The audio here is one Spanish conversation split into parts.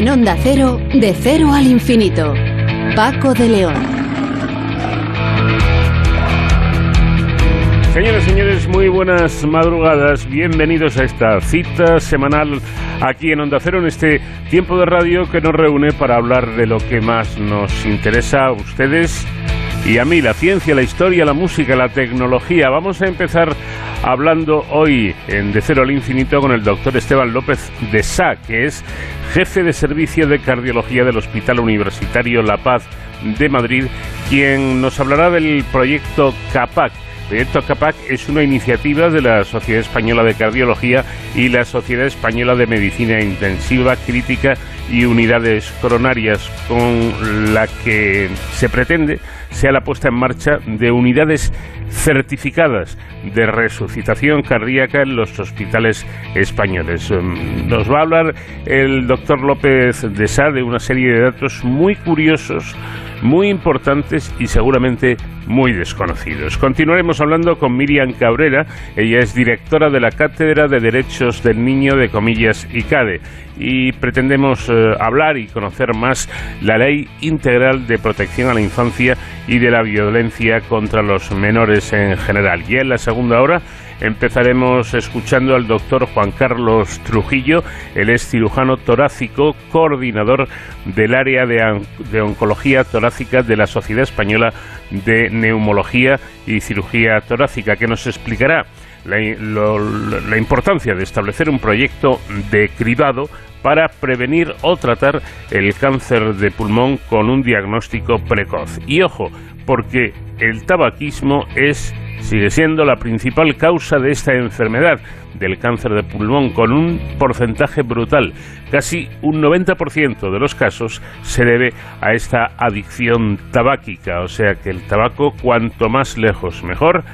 En Onda Cero, de cero al infinito. Paco de León. Señoras y señores, muy buenas madrugadas. Bienvenidos a esta cita semanal aquí en Onda Cero, en este tiempo de radio que nos reúne para hablar de lo que más nos interesa a ustedes y a mí, la ciencia, la historia, la música, la tecnología. Vamos a empezar hablando hoy en De Cero al Infinito con el doctor Esteban López de Sá, que es jefe de servicio de cardiología del Hospital Universitario La Paz de Madrid, quien nos hablará del proyecto CAPAC. El proyecto CAPAC es una iniciativa de la Sociedad Española de Cardiología y la Sociedad Española de Medicina Intensiva, Crítica y Unidades Coronarias, con la que se pretende sea la puesta en marcha de unidades certificadas de resucitación cardíaca en los hospitales españoles. Em, nos va a hablar el doctor López de Sá de una serie de datos muy curiosos, muy importantes y seguramente muy desconocidos. Continuaremos hablando con Miriam Cabrera, ella es directora de la Cátedra de Derechos del Niño de Comillas ICADE y pretendemos eh, hablar y conocer más la Ley Integral de Protección a la Infancia y de la Violencia contra los Menores en general. Y en la segunda hora empezaremos escuchando al doctor Juan Carlos Trujillo, él es cirujano torácico, coordinador del área de, oncología torácica de la Sociedad Española de Neumología y Cirugía Torácica, que nos explicará la, importancia de establecer un proyecto de cribado para prevenir o tratar el cáncer de pulmón con un diagnóstico precoz. Y ojo, porque el tabaquismo es sigue siendo la principal causa de esta enfermedad del cáncer de pulmón con un porcentaje brutal. Casi un 90% de los casos se debe a esta adicción tabáquica, o sea que el tabaco cuanto más lejos mejor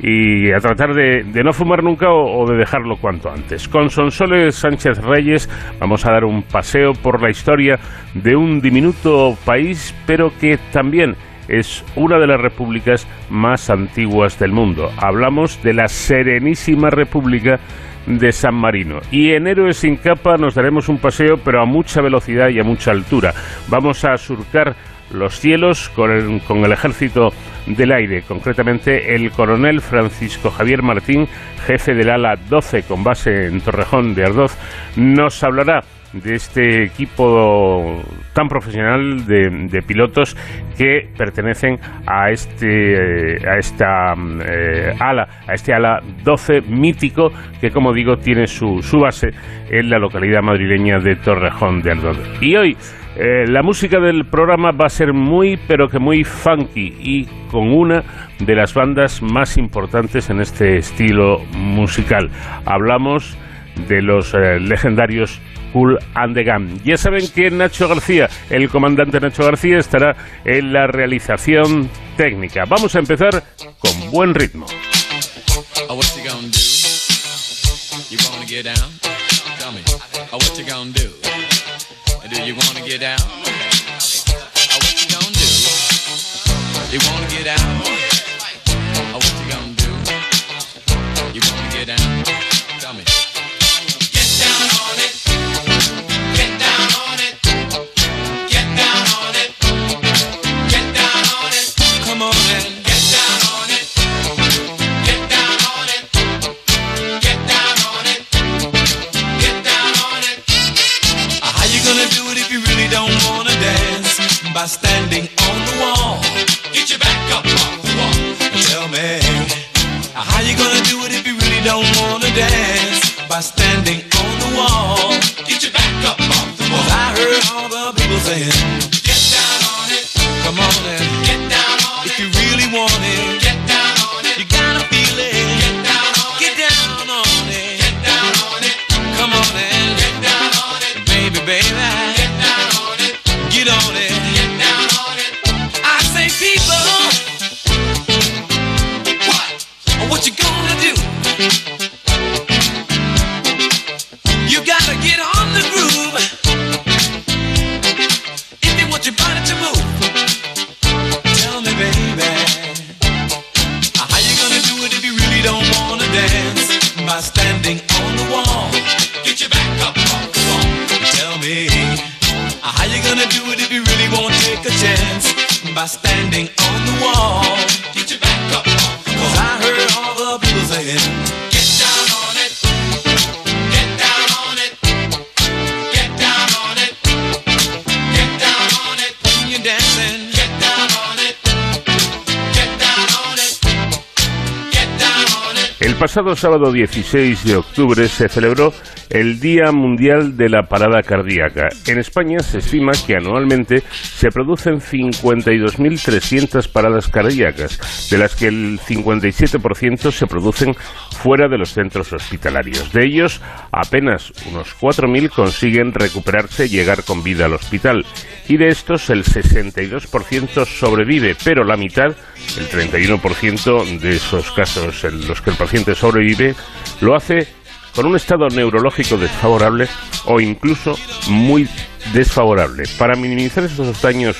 y a tratar de, no fumar nunca o, de dejarlo cuanto antes. Con Sonsoles Sánchez Reyes vamos a dar un paseo por la historia de un diminuto país, pero que también es una de las repúblicas más antiguas del mundo. Hablamos de la Serenísima República de San Marino. Y en Héroes sin capa nos daremos un paseo, pero a mucha velocidad y a mucha altura. Vamos a surcar los cielos con el, con el ejército del aire, concretamente el coronel Francisco Javier Martín, jefe del ala 12 con base en Torrejón de Ardoz, nos hablará de este equipo tan profesional de, pilotos que pertenecen a este a esta eh, ala a este ala 12 mítico que como digo tiene su, su base en la localidad madrileña de Torrejón de Ardoz y hoy eh, la música del programa va a ser muy, pero que muy funky y con una de las bandas más importantes en este estilo musical. Hablamos de los eh, legendarios Cool and the Gun. Ya saben que Nacho García, el comandante Nacho García, estará en la realización técnica. Vamos a empezar con buen ritmo. Pasado sábado 16 de octubre se celebró el Día Mundial de la Parada Cardíaca. En España se estima que anualmente se producen 52.300 paradas cardíacas, de las que el 57% se producen fuera de los centros hospitalarios. De ellos, apenas unos 4.000 consiguen recuperarse y llegar con vida al hospital. Y de estos, el 62% sobrevive, pero la mitad, el 31% de esos casos en los que el paciente sobrevive, lo hace con un estado neurológico desfavorable o incluso muy desfavorable. Para minimizar esos daños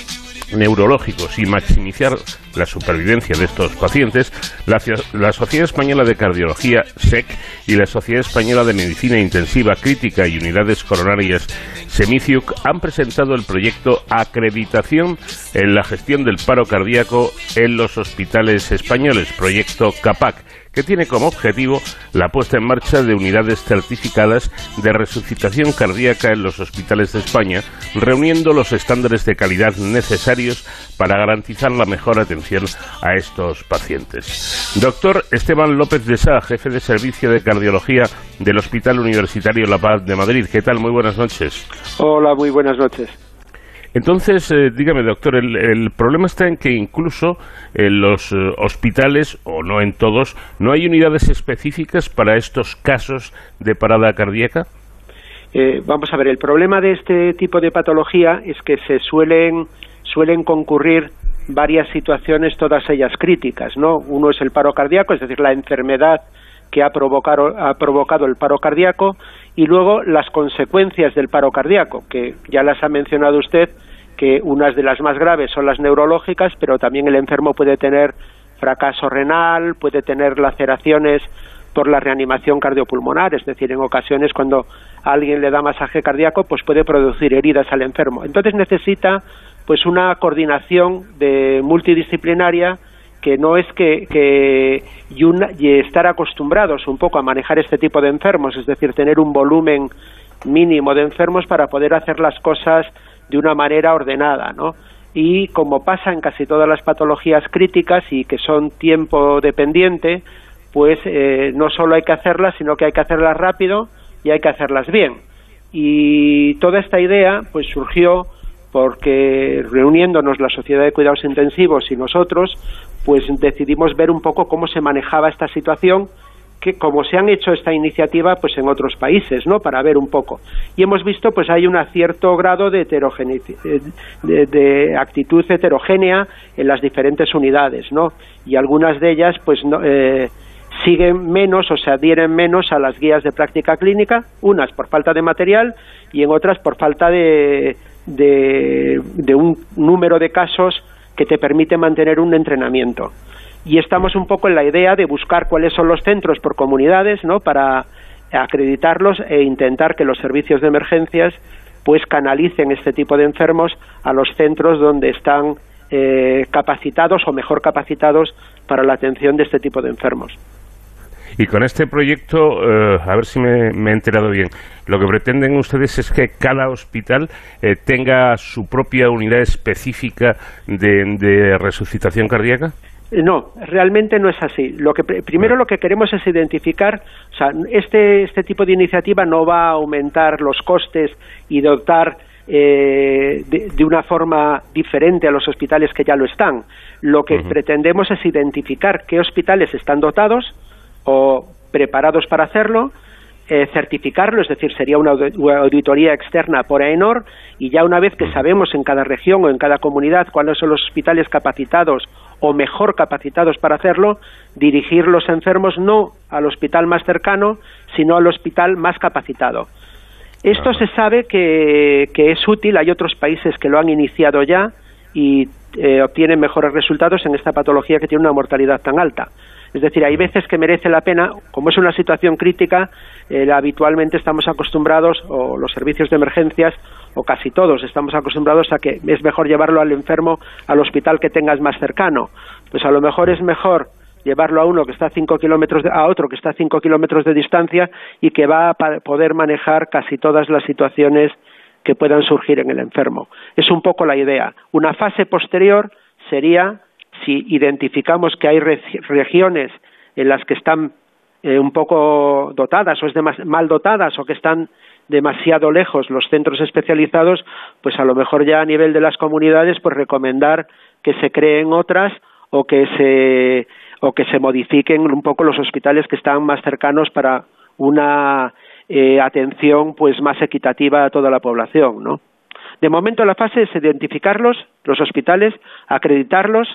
neurológicos y maximizar la supervivencia de estos pacientes, la, la, Sociedad Española de Cardiología, SEC, y la Sociedad Española de Medicina Intensiva Crítica y Unidades Coronarias, SEMICIUC, han presentado el proyecto Acreditación en la gestión del paro cardíaco en los hospitales españoles, proyecto CAPAC que tiene como objetivo la puesta en marcha de unidades certificadas de resucitación cardíaca en los hospitales de España, reuniendo los estándares de calidad necesarios para garantizar la mejor atención a estos pacientes. Doctor Esteban López de Sá, jefe de servicio de cardiología del Hospital Universitario La Paz de Madrid. ¿Qué tal? Muy buenas noches. Hola, muy buenas noches. Entonces, eh, dígame, doctor, el, problema está en que incluso en los eh, hospitales, o no en todos, no hay unidades específicas para estos casos de parada cardíaca. Eh, vamos a ver, el problema de este tipo de patología es que se suelen, suelen concurrir varias situaciones, todas ellas críticas, ¿no? Uno es el paro cardíaco, es decir, la enfermedad que ha provocado, ha provocado el paro cardíaco, y luego las consecuencias del paro cardíaco, que ya las ha mencionado usted, que unas de las más graves son las neurológicas, pero también el enfermo puede tener fracaso renal, puede tener laceraciones por la reanimación cardiopulmonar, es decir, en ocasiones cuando alguien le da masaje cardíaco, pues puede producir heridas al enfermo. Entonces necesita pues una coordinación de multidisciplinaria que no es que, que y, estar acostumbrados un poco a manejar este tipo de enfermos, es decir, tener un volumen mínimo de enfermos para poder hacer las cosas de una manera ordenada, ¿no? Y como pasa en casi todas las patologías críticas y que son tiempo dependiente, pues eh, no solo hay que hacerlas, sino que hay que hacerlas rápido y hay que hacerlas bien. Y toda esta idea pues surgió porque reuniéndonos la Sociedad de Cuidados Intensivos y nosotros, pues decidimos ver un poco cómo se manejaba esta situación que como se han hecho esta iniciativa pues en otros países, ¿no? Para ver un poco. Y hemos visto pues hay un cierto grado de, de, de, actitud heterogénea en las diferentes unidades, ¿no? Y algunas de ellas pues no, eh, siguen menos o se adhieren menos a las guías de práctica clínica, unas por falta de material y en otras por falta de, de un número de casos que te permite mantener un entrenamiento y estamos un poco en la idea de buscar cuáles son los centros por comunidades, ¿no? Para acreditarlos e intentar que los servicios de emergencias pues canalicen este tipo de enfermos a los centros donde están eh, capacitados o mejor capacitados para la atención de este tipo de enfermos. Y con este proyecto, eh, a ver si me, he enterado bien, lo que pretenden ustedes es que cada hospital eh, tenga su propia unidad específica de resucitación cardíaca. No, realmente no es así. Lo que primero lo que queremos es identificar, o sea, este este tipo de iniciativa no va a aumentar los costes y dotar eh, de, una forma diferente a los hospitales que ya lo están. Lo que pretendemos es identificar qué hospitales están dotados o preparados para hacerlo eh, certificarlo, es decir, sería una auditoría externa por AENOR y ya una vez que sabemos en cada región o en cada comunidad cuáles son los hospitales capacitados o mejor capacitados para hacerlo, dirigir los enfermos no al hospital más cercano, sino al hospital más capacitado. Esto se sabe que, es útil, hay otros países que lo han iniciado ya y eh, obtienen mejores resultados en esta patología que tiene una mortalidad tan alta. Es decir, hay veces que merece la pena, como es una situación crítica, habitualmente estamos acostumbrados, o los servicios de emergencias, o casi todos estamos acostumbrados a que es mejor llevarlo al enfermo al hospital que tengas más cercano. Pues a lo mejor es mejor llevarlo a uno que está a cinco kilómetros de, a otro que está a cinco kilómetros de distancia y que va a poder manejar casi todas las situaciones que puedan surgir en el enfermo. Es un poco la idea. Una fase posterior sería si identificamos que hay regiones en las que están eh, un poco dotadas o es mal dotadas o que están demasiado lejos los centros especializados, pues a lo mejor ya a nivel de las comunidades, pues recomendar que se creen otras o que se o que se modifiquen un poco los hospitales que están más cercanos para una eh, atención pues más equitativa a toda la población, ¿no? De momento la fase es identificarlos, los hospitales, acreditarlos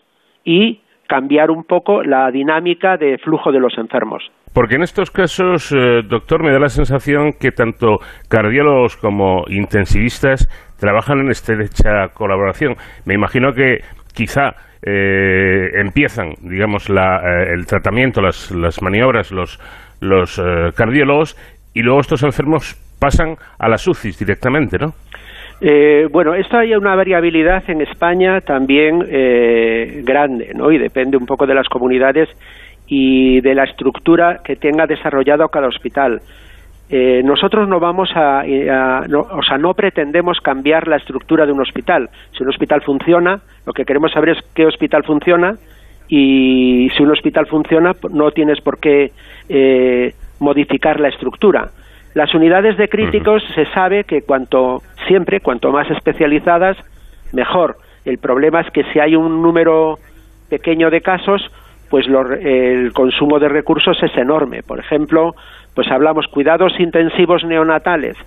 y cambiar un poco la dinámica de flujo de los enfermos. Porque en estos casos, eh, doctor, me da la sensación que tanto cardiólogos como intensivistas trabajan en estrecha colaboración. Me imagino que quizá eh, empiezan, digamos, eh, el tratamiento, las, maniobras, los, los cardiólogos, y luego estos enfermos pasan a las UCIs directamente, ¿no? Eh, bueno, esto hay una variabilidad en España también eh, grande, ¿no? Y depende un poco de las comunidades y de la estructura que tenga desarrollado cada hospital. Eh, nosotros no vamos a, o sea, no pretendemos cambiar la estructura de un hospital. Si un hospital funciona, lo que queremos saber es qué hospital funciona y si un hospital funciona, no tienes por qué modificar la estructura. Las unidades de críticos se sabe que cuanto siempre, cuanto más especializadas, mejor. El problema es que si hay un número pequeño de casos, pues el consumo de recursos es enorme. Por ejemplo, pues hablamos cuidados intensivos neonatales.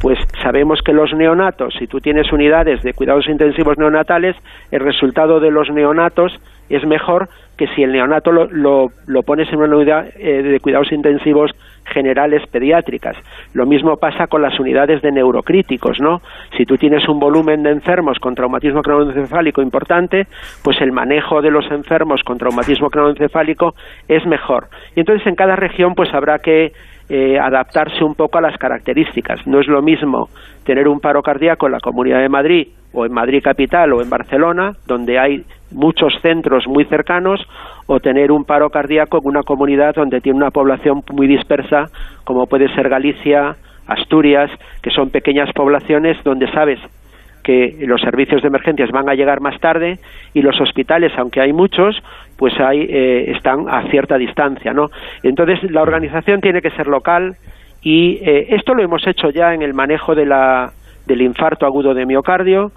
Pues sabemos que los neonatos, si tú tienes unidades de cuidados intensivos neonatales, el resultado de los neonatos es mejor que si el neonato lo, lo, pones en una unidad eh, de cuidados intensivos generales pediátricas. Lo mismo pasa con las unidades de neurocríticos, ¿no? Si tú tienes un volumen de enfermos con traumatismo craneoencefálico importante, pues el manejo de los enfermos con traumatismo craneoencefálico es mejor. Y entonces en cada región pues habrá que eh, adaptarse un poco a las características. No es lo mismo tener un paro cardíaco en la Comunidad de Madrid o en Madrid capital o en Barcelona, donde hay muchos centros muy cercanos, o tener un paro cardíaco en una comunidad donde tiene una población muy dispersa, como puede ser Galicia, Asturias, que son pequeñas poblaciones donde sabes que los servicios de emergencias van a llegar más tarde y los hospitales, aunque hay muchos, pues hay, eh, están a cierta distancia, ¿no? Entonces la organización tiene que ser local y eh, esto lo hemos hecho ya en el manejo de la, del infarto agudo de miocardio,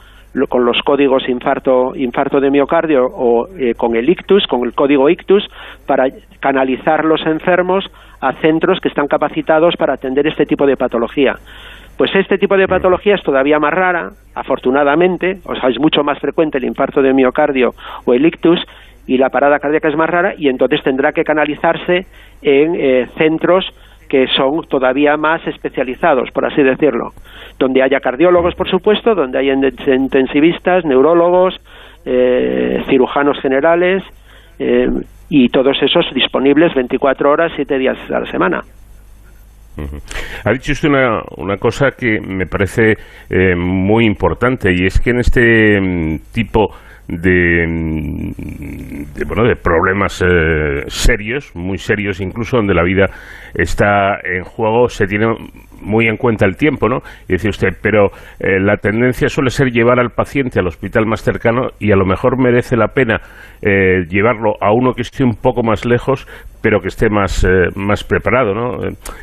con los códigos infarto, infarto de miocardio o eh, con el ictus, con el código ictus, para canalizar los enfermos a centros que están capacitados para atender este tipo de patología. Pues este tipo de patología es todavía más rara, afortunadamente, o sea, es mucho más frecuente el infarto de miocardio o el ictus, y la parada cardíaca es más rara, y entonces tendrá que canalizarse en eh, centros que son todavía más especializados, por así decirlo, donde haya cardiólogos, por supuesto, donde haya intensivistas, neurólogos, eh, cirujanos generales eh, y todos esos disponibles 24 horas, 7 días a la semana. Ha dicho usted una, una cosa que me parece eh, muy importante y es que en este mm, tipo de, de, bueno, de problemas eh, serios, muy serios incluso, donde la vida está en juego, se tiene muy en cuenta el tiempo, ¿no? Y dice usted, pero eh, la tendencia suele ser llevar al paciente al hospital más cercano y a lo mejor merece la pena eh, llevarlo a uno que esté un poco más lejos, pero que esté más, más preparado, ¿no?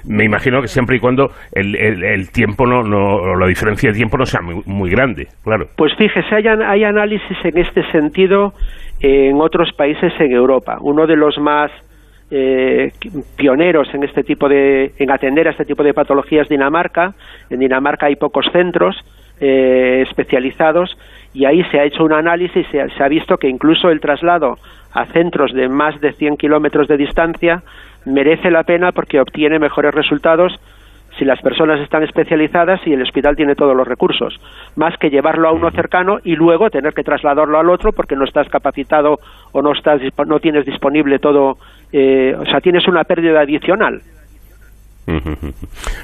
Me imagino que siempre y cuando el, el, tiempo, no, no, la diferencia de tiempo no sea muy, muy grande, claro. Pues fíjese, hay, hay análisis en este sentido en otros países en Europa. Uno de los más eh, pioneros en este tipo de en atender a este tipo de patologías Dinamarca. En Dinamarca hay pocos centros eh, especializados y ahí se ha hecho un análisis y se, se, ha visto que incluso el traslado a centros de más de 100 kilómetros de distancia merece la pena porque obtiene mejores resultados si las personas están especializadas y el hospital tiene todos los recursos, más que llevarlo a uno cercano y luego tener que trasladarlo al otro porque no estás capacitado o no estás no tienes disponible todo eh, o sea, tienes una pérdida adicional.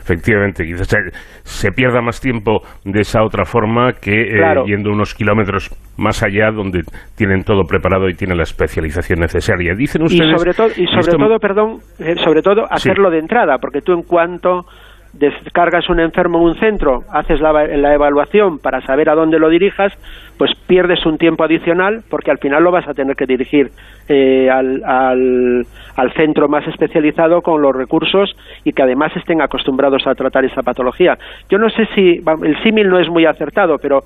Efectivamente, quizás se, se pierda más tiempo de esa otra forma que eh, Claro. yendo unos kilómetros más allá donde tienen todo preparado y tienen la especialización necesaria. Dicen Y ustedes... sobre todo, y sobre esto- todo, perdón, eh, sobre todo hacerlo de entrada, porque tú en cuanto descargas un enfermo en un centro, haces la, la evaluación para saber a dónde lo dirijas, pues pierdes un tiempo adicional porque al final lo vas a tener que dirigir eh, al, al, centro más especializado con los recursos y que además estén acostumbrados a tratar esa patología. Yo no sé si el símil no es muy acertado, pero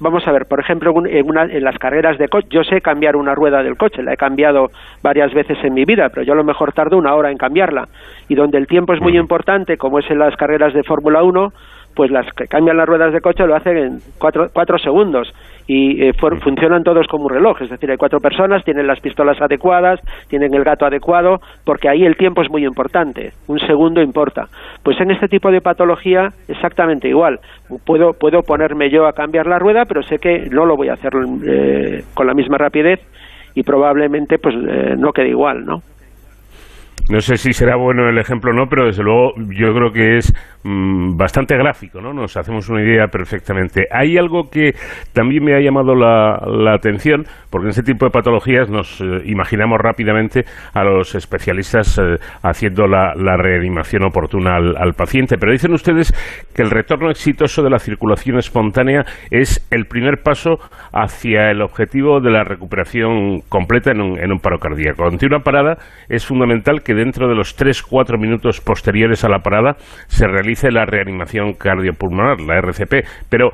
vamos a ver, por ejemplo, en, una- en las carreras de coche, yo sé cambiar una rueda del coche, la he cambiado varias veces en mi vida, pero yo a lo mejor tardo una hora en cambiarla. Y donde el tiempo es muy importante, como es en las carreras de Fórmula 1, pues las que cambian las ruedas de coche lo hacen en cuatro, cuatro segundos y eh, for- funcionan todos como un reloj, es decir, hay cuatro personas, tienen las pistolas adecuadas, tienen el gato adecuado, porque ahí el tiempo es muy importante, un segundo importa. Pues en este tipo de patología exactamente igual, puedo, puedo ponerme yo a cambiar la rueda, pero sé que no lo voy a hacer eh, con la misma rapidez y probablemente pues eh, no quede igual, ¿no? No sé si será bueno el ejemplo o no, pero desde luego yo creo que es mm, bastante gráfico, ¿no? Nos hacemos una idea perfectamente. Hay algo que también me ha llamado la, la atención, porque en este tipo de patologías nos eh, imaginamos rápidamente a los especialistas eh, haciendo la, reanimación oportuna al, al paciente, pero dicen ustedes que el retorno exitoso de la circulación espontánea es el primer paso hacia el objetivo de la recuperación completa en un, en un paro cardíaco. Ante una parada es fundamental que dentro de los 3-4 minutos posteriores a la parada se realice la reanimación cardiopulmonar, la RCP, pero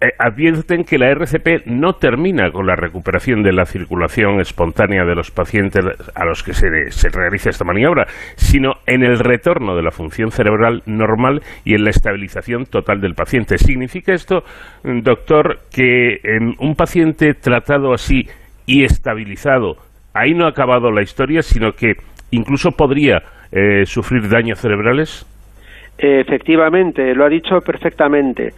eh, advierten que la RCP no termina con la recuperación de la circulación espontánea de los pacientes a los que se, se realiza esta maniobra, sino en el retorno de la función cerebral normal y en la estabilización total del paciente. ¿Significa esto, mm, doctor, que en un paciente tratado así y estabilizado, ahí no ha acabado la historia, sino que incluso podría eh, sufrir daños cerebrales? Efectivamente, lo ha dicho perfectamente.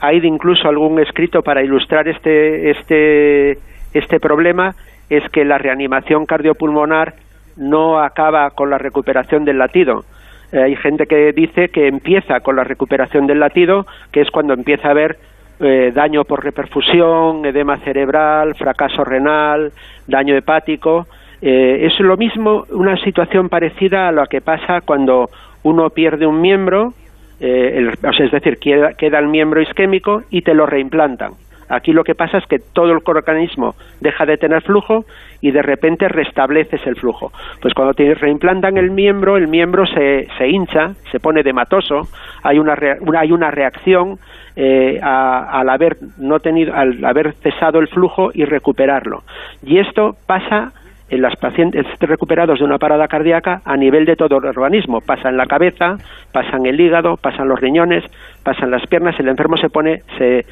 Hay incluso algún escrito para ilustrar este, este, este problema, es que la reanimación cardiopulmonar no acaba con la recuperación del latido. Eh, hay gente que dice que empieza con la recuperación del latido, que es cuando empieza a haber eh, daño por reperfusión, edema cerebral, fracaso renal, daño hepático. Eh, es lo mismo, una situación parecida a lo que pasa cuando uno pierde un miembro, eh, el- o sea, es decir, queda, queda el miembro isquémico y te lo reimplantan. Aquí lo que pasa es que todo el organismo deja de tener flujo y de repente restableces el flujo. Pues cuando te reimplantan el miembro, el miembro se, se hincha, se pone dematoso, hay una- hay una reacción eh, a- al haber no tenido, al haber cesado el flujo y recuperarlo. Y esto pasa en los pacientes recuperados de una parada cardíaca a nivel de todo el organismo. Pasa en la cabeza, pasa en el hígado, pasa en los riñones, pasa en las piernas. El enfermo se pone, se,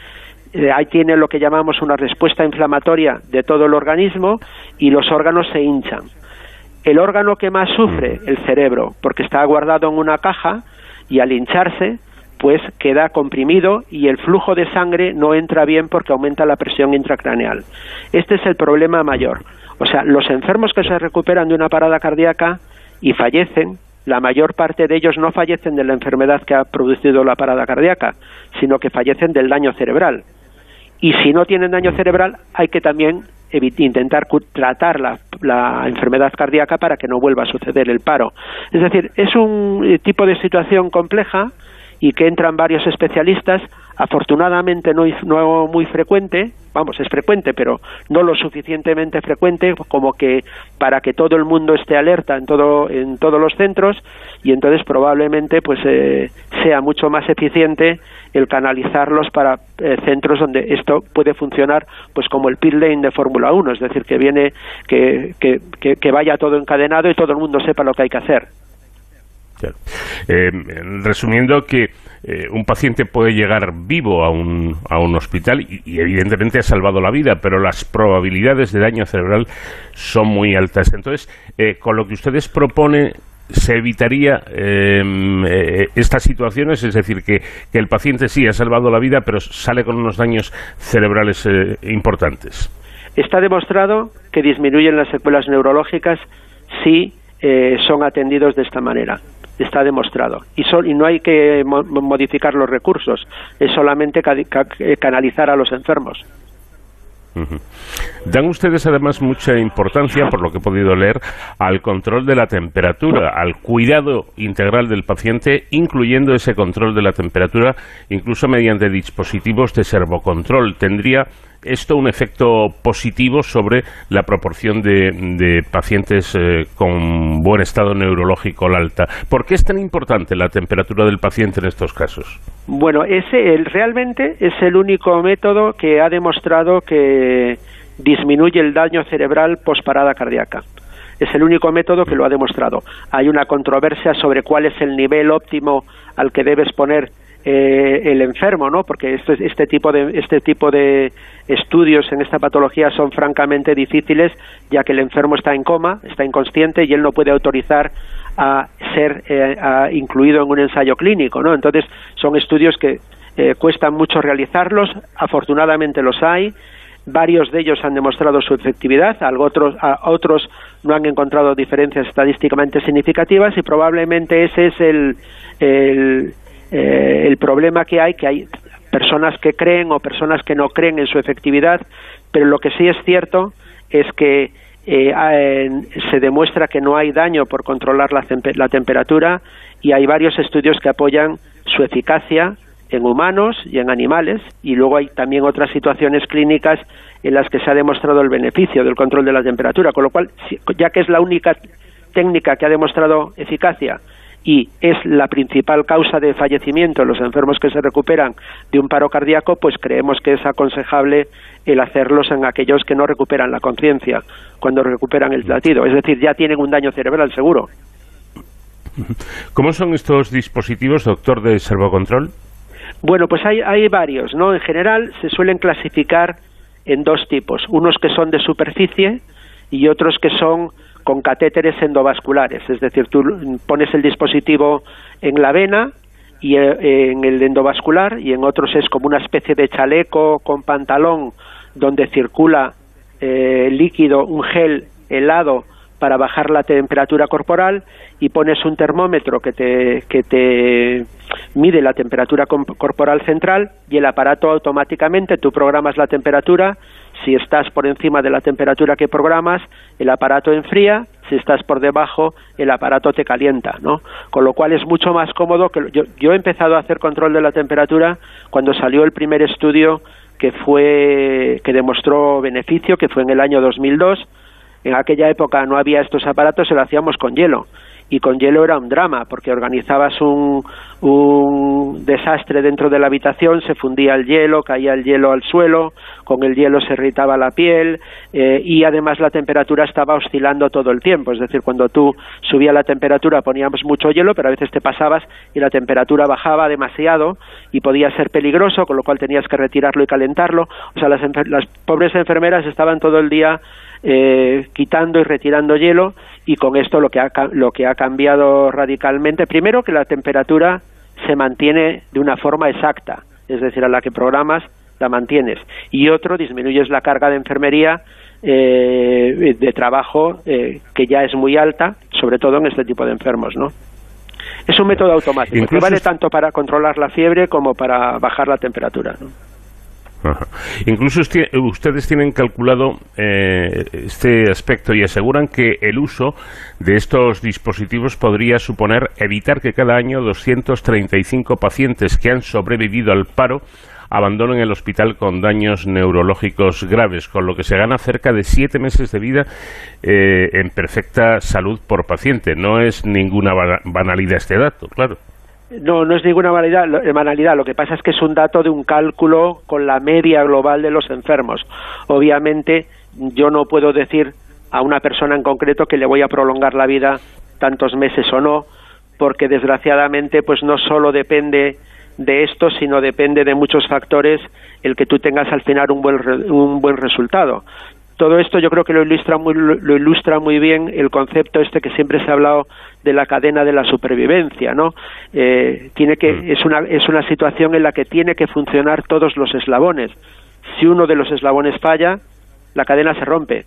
eh, ahí tiene lo que llamamos una respuesta inflamatoria de todo el organismo y los órganos se hinchan. El órgano que más sufre, el cerebro, porque está guardado en una caja y al hincharse, pues queda comprimido y el flujo de sangre no entra bien porque aumenta la presión intracraneal. Este es el problema mayor. O sea, los enfermos que se recuperan de una parada cardíaca y fallecen, la mayor parte de ellos no fallecen de la enfermedad que ha producido la parada cardíaca, sino que fallecen del daño cerebral. Y si no tienen daño cerebral, hay que también intentar tratar la, la enfermedad cardíaca para que no vuelva a suceder el paro. Es decir, es un eh, tipo de situación compleja y que entran varios especialistas, afortunadamente no, es- no muy frecuente, vamos, es frecuente, pero no lo suficientemente frecuente como que para que todo el mundo esté alerta en todo en todos los centros y entonces probablemente pues eh, sea mucho más eficiente el canalizarlos para eh, centros donde esto puede funcionar pues como el pit lane de Fórmula 1, es decir, que viene que, que, que, vaya todo encadenado y todo el mundo sepa lo que hay que hacer. Eh, resumiendo que eh, un paciente puede llegar vivo a un, a un hospital y, evidentemente ha salvado la vida, pero las probabilidades de daño cerebral son muy altas. Entonces, eh, con lo que ustedes proponen, se evitaría eh, eh, estas situaciones, es decir, que, que el paciente sí ha salvado la vida, pero sale con unos daños cerebrales importantes. Está demostrado que disminuyen las secuelas neurológicas si son atendidos de esta manera. Está demostrado. Y, so- y no hay que mo- modificar los recursos, es solamente eh, canalizar a los enfermos. Dan ustedes además mucha importancia, por lo que he podido leer, al control de la temperatura, al cuidado integral del paciente, incluyendo ese control de la temperatura, incluso mediante dispositivos de servocontrol. ¿Tendría esto un efecto positivo sobre la proporción de, de pacientes eh, con buen estado neurológico al alta? ¿Por qué es tan importante la temperatura del paciente en estos casos? Bueno, ese el, realmente es el único método que ha demostrado que disminuye el daño cerebral posparada cardíaca. Es el único método que lo ha demostrado. Hay una controversia sobre cuál es el nivel óptimo al que debes poner eh, el enfermo, ¿no? Porque este, este tipo de este tipo de estudios en esta patología son francamente difíciles, ya que el enfermo está en coma, está inconsciente y él no puede autorizar a ser eh, a- incluido en un ensayo clínico, ¿no? Entonces son estudios que eh, cuestan mucho realizarlos, afortunadamente los hay, varios de ellos han demostrado su efectividad, algo otros, otros no han encontrado diferencias estadísticamente significativas y probablemente ese es el, el, eh, el problema que hay, que hay personas que creen o personas que no creen en su efectividad, pero lo que sí es cierto es que eh, ah, se demuestra que no hay daño por controlar la, tempe- la temperatura y hay varios estudios que apoyan su eficacia en humanos y en animales. Y luego hay también otras situaciones clínicas en las que se ha demostrado el beneficio del control de la temperatura, con lo cual, ya que es la única técnica que ha demostrado eficacia y es la principal causa de fallecimiento en los enfermos que se recuperan de un paro cardíaco, pues creemos que es aconsejable el hacerlos en aquellos que no recuperan la conciencia cuando recuperan el latido. Es decir, ya tienen un daño cerebral seguro. ¿Cómo son estos dispositivos, doctor, de servocontrol? Bueno, pues hay, hay varios, ¿no? En general se suelen clasificar en dos tipos, unos que son de superficie y otros que son con catéteres endovasculares, es decir, tú pones el dispositivo en la vena y eh, en el endovascular y en otros es como una especie de chaleco con pantalón donde circula eh, líquido, un gel helado para bajar la temperatura corporal y pones un termómetro que te, que te mide la temperatura corporal central y el aparato automáticamente, tú programas la temperatura, si estás por encima de la temperatura que programas, el aparato enfría, si estás por debajo, el aparato te calienta, ¿no? Con lo cual es mucho más cómodo que yo, yo he empezado a hacer control de la temperatura cuando salió el primer estudio que fue que demostró beneficio, que fue en el año 2002 en aquella época no había estos aparatos, se lo hacíamos con hielo. Y con hielo era un drama, porque organizabas un, un desastre dentro de la habitación, se fundía el hielo, caía el hielo al suelo, con el hielo se irritaba la piel eh, y además la temperatura estaba oscilando todo el tiempo. Es decir, cuando tú subía la temperatura poníamos mucho hielo, pero a veces te pasabas y la temperatura bajaba demasiado y podía ser peligroso, con lo cual tenías que retirarlo y calentarlo. O sea, las, las pobres enfermeras estaban todo el día eh, quitando y retirando hielo y con esto lo que, ha, lo que ha cambiado radicalmente, primero que la temperatura se mantiene de una forma exacta, es decir, a la que programas la mantienes, y otro disminuyes la carga de enfermería eh, de trabajo eh, que ya es muy alta, sobre todo en este tipo de enfermos, ¿no? Es un método automático que vale tanto para controlar la fiebre como para bajar la temperatura. ¿no? Ajá. Incluso ustedes tienen calculado eh, este aspecto y aseguran que el uso de estos dispositivos podría suponer evitar que cada año 235 pacientes que han sobrevivido al paro abandonen el hospital con daños neurológicos graves, con lo que se gana cerca de siete meses de vida eh, en perfecta salud por paciente. No es ninguna bana- banalidad este dato, claro. No, no es ninguna eh, banalidad. Lo que pasa es que es un dato de un cálculo con la media global de los enfermos. Obviamente, yo no puedo decir a una persona en concreto que le voy a prolongar la vida tantos meses o no, porque desgraciadamente, pues no solo depende de esto, sino depende de muchos factores el que tú tengas al final un buen un buen resultado. Todo esto yo creo que lo ilustra muy, lo ilustra muy bien el concepto este que siempre se ha hablado de la cadena de la supervivencia, ¿no? Eh, tiene que Mm. es una es una situación en la que tiene que funcionar todos los eslabones. Si uno de los eslabones falla, la cadena se rompe.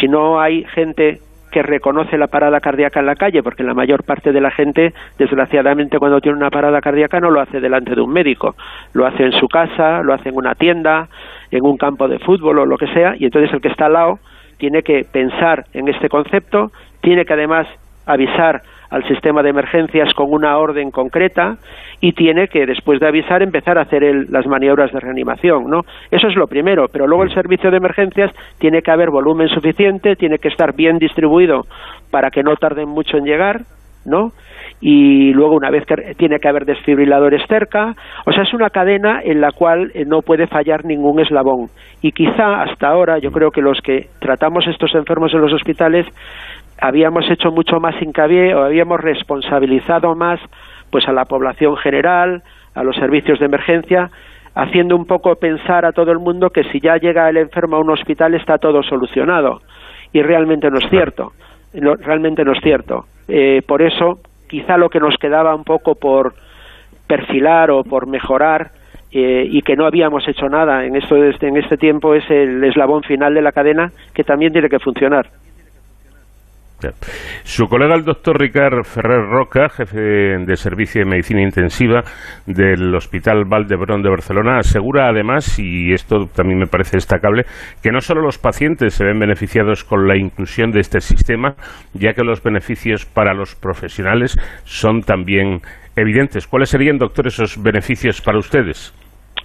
Si no hay gente que reconoce la parada cardíaca en la calle, porque la mayor parte de la gente, desgraciadamente, cuando tiene una parada cardíaca no lo hace delante de un médico, lo hace en su casa, lo hace en una tienda, en un campo de fútbol o lo que sea, y entonces el que está al lado tiene que pensar en este concepto, tiene que además avisar al sistema de emergencias con una orden concreta y tiene que, después de avisar, empezar a hacer las maniobras de reanimación, ¿no? Eso es lo primero, pero luego el servicio de emergencias tiene que haber volumen suficiente, tiene que estar bien distribuido para que no tarden mucho en llegar, ¿no? y luego una vez que tiene que haber desfibriladores cerca, o sea, es una cadena en la cual eh, no puede fallar ningún eslabón. Y quizá hasta ahora yo creo que los que tratamos estos enfermos en los hospitales habíamos hecho mucho más hincapié o habíamos responsabilizado más pues a la población general, a los servicios de emergencia, haciendo un poco pensar a todo el mundo que si ya llega el enfermo a un hospital está todo solucionado y realmente no es cierto, realmente no es cierto. Eh, por eso, quizá lo que nos quedaba un poco por perfilar o por mejorar eh, y que no habíamos hecho nada en esto en este tiempo es el eslabón final de la cadena que también tiene que funcionar. Su colega el doctor Ricard Ferrer Roca, jefe de Servicio de Medicina Intensiva del Hospital Valdebrón de Barcelona, asegura además, y esto también me parece destacable, que no solo los pacientes se ven beneficiados con la inclusión de este sistema, ya que los beneficios para los profesionales son también evidentes. ¿Cuáles serían, doctor, esos beneficios para ustedes?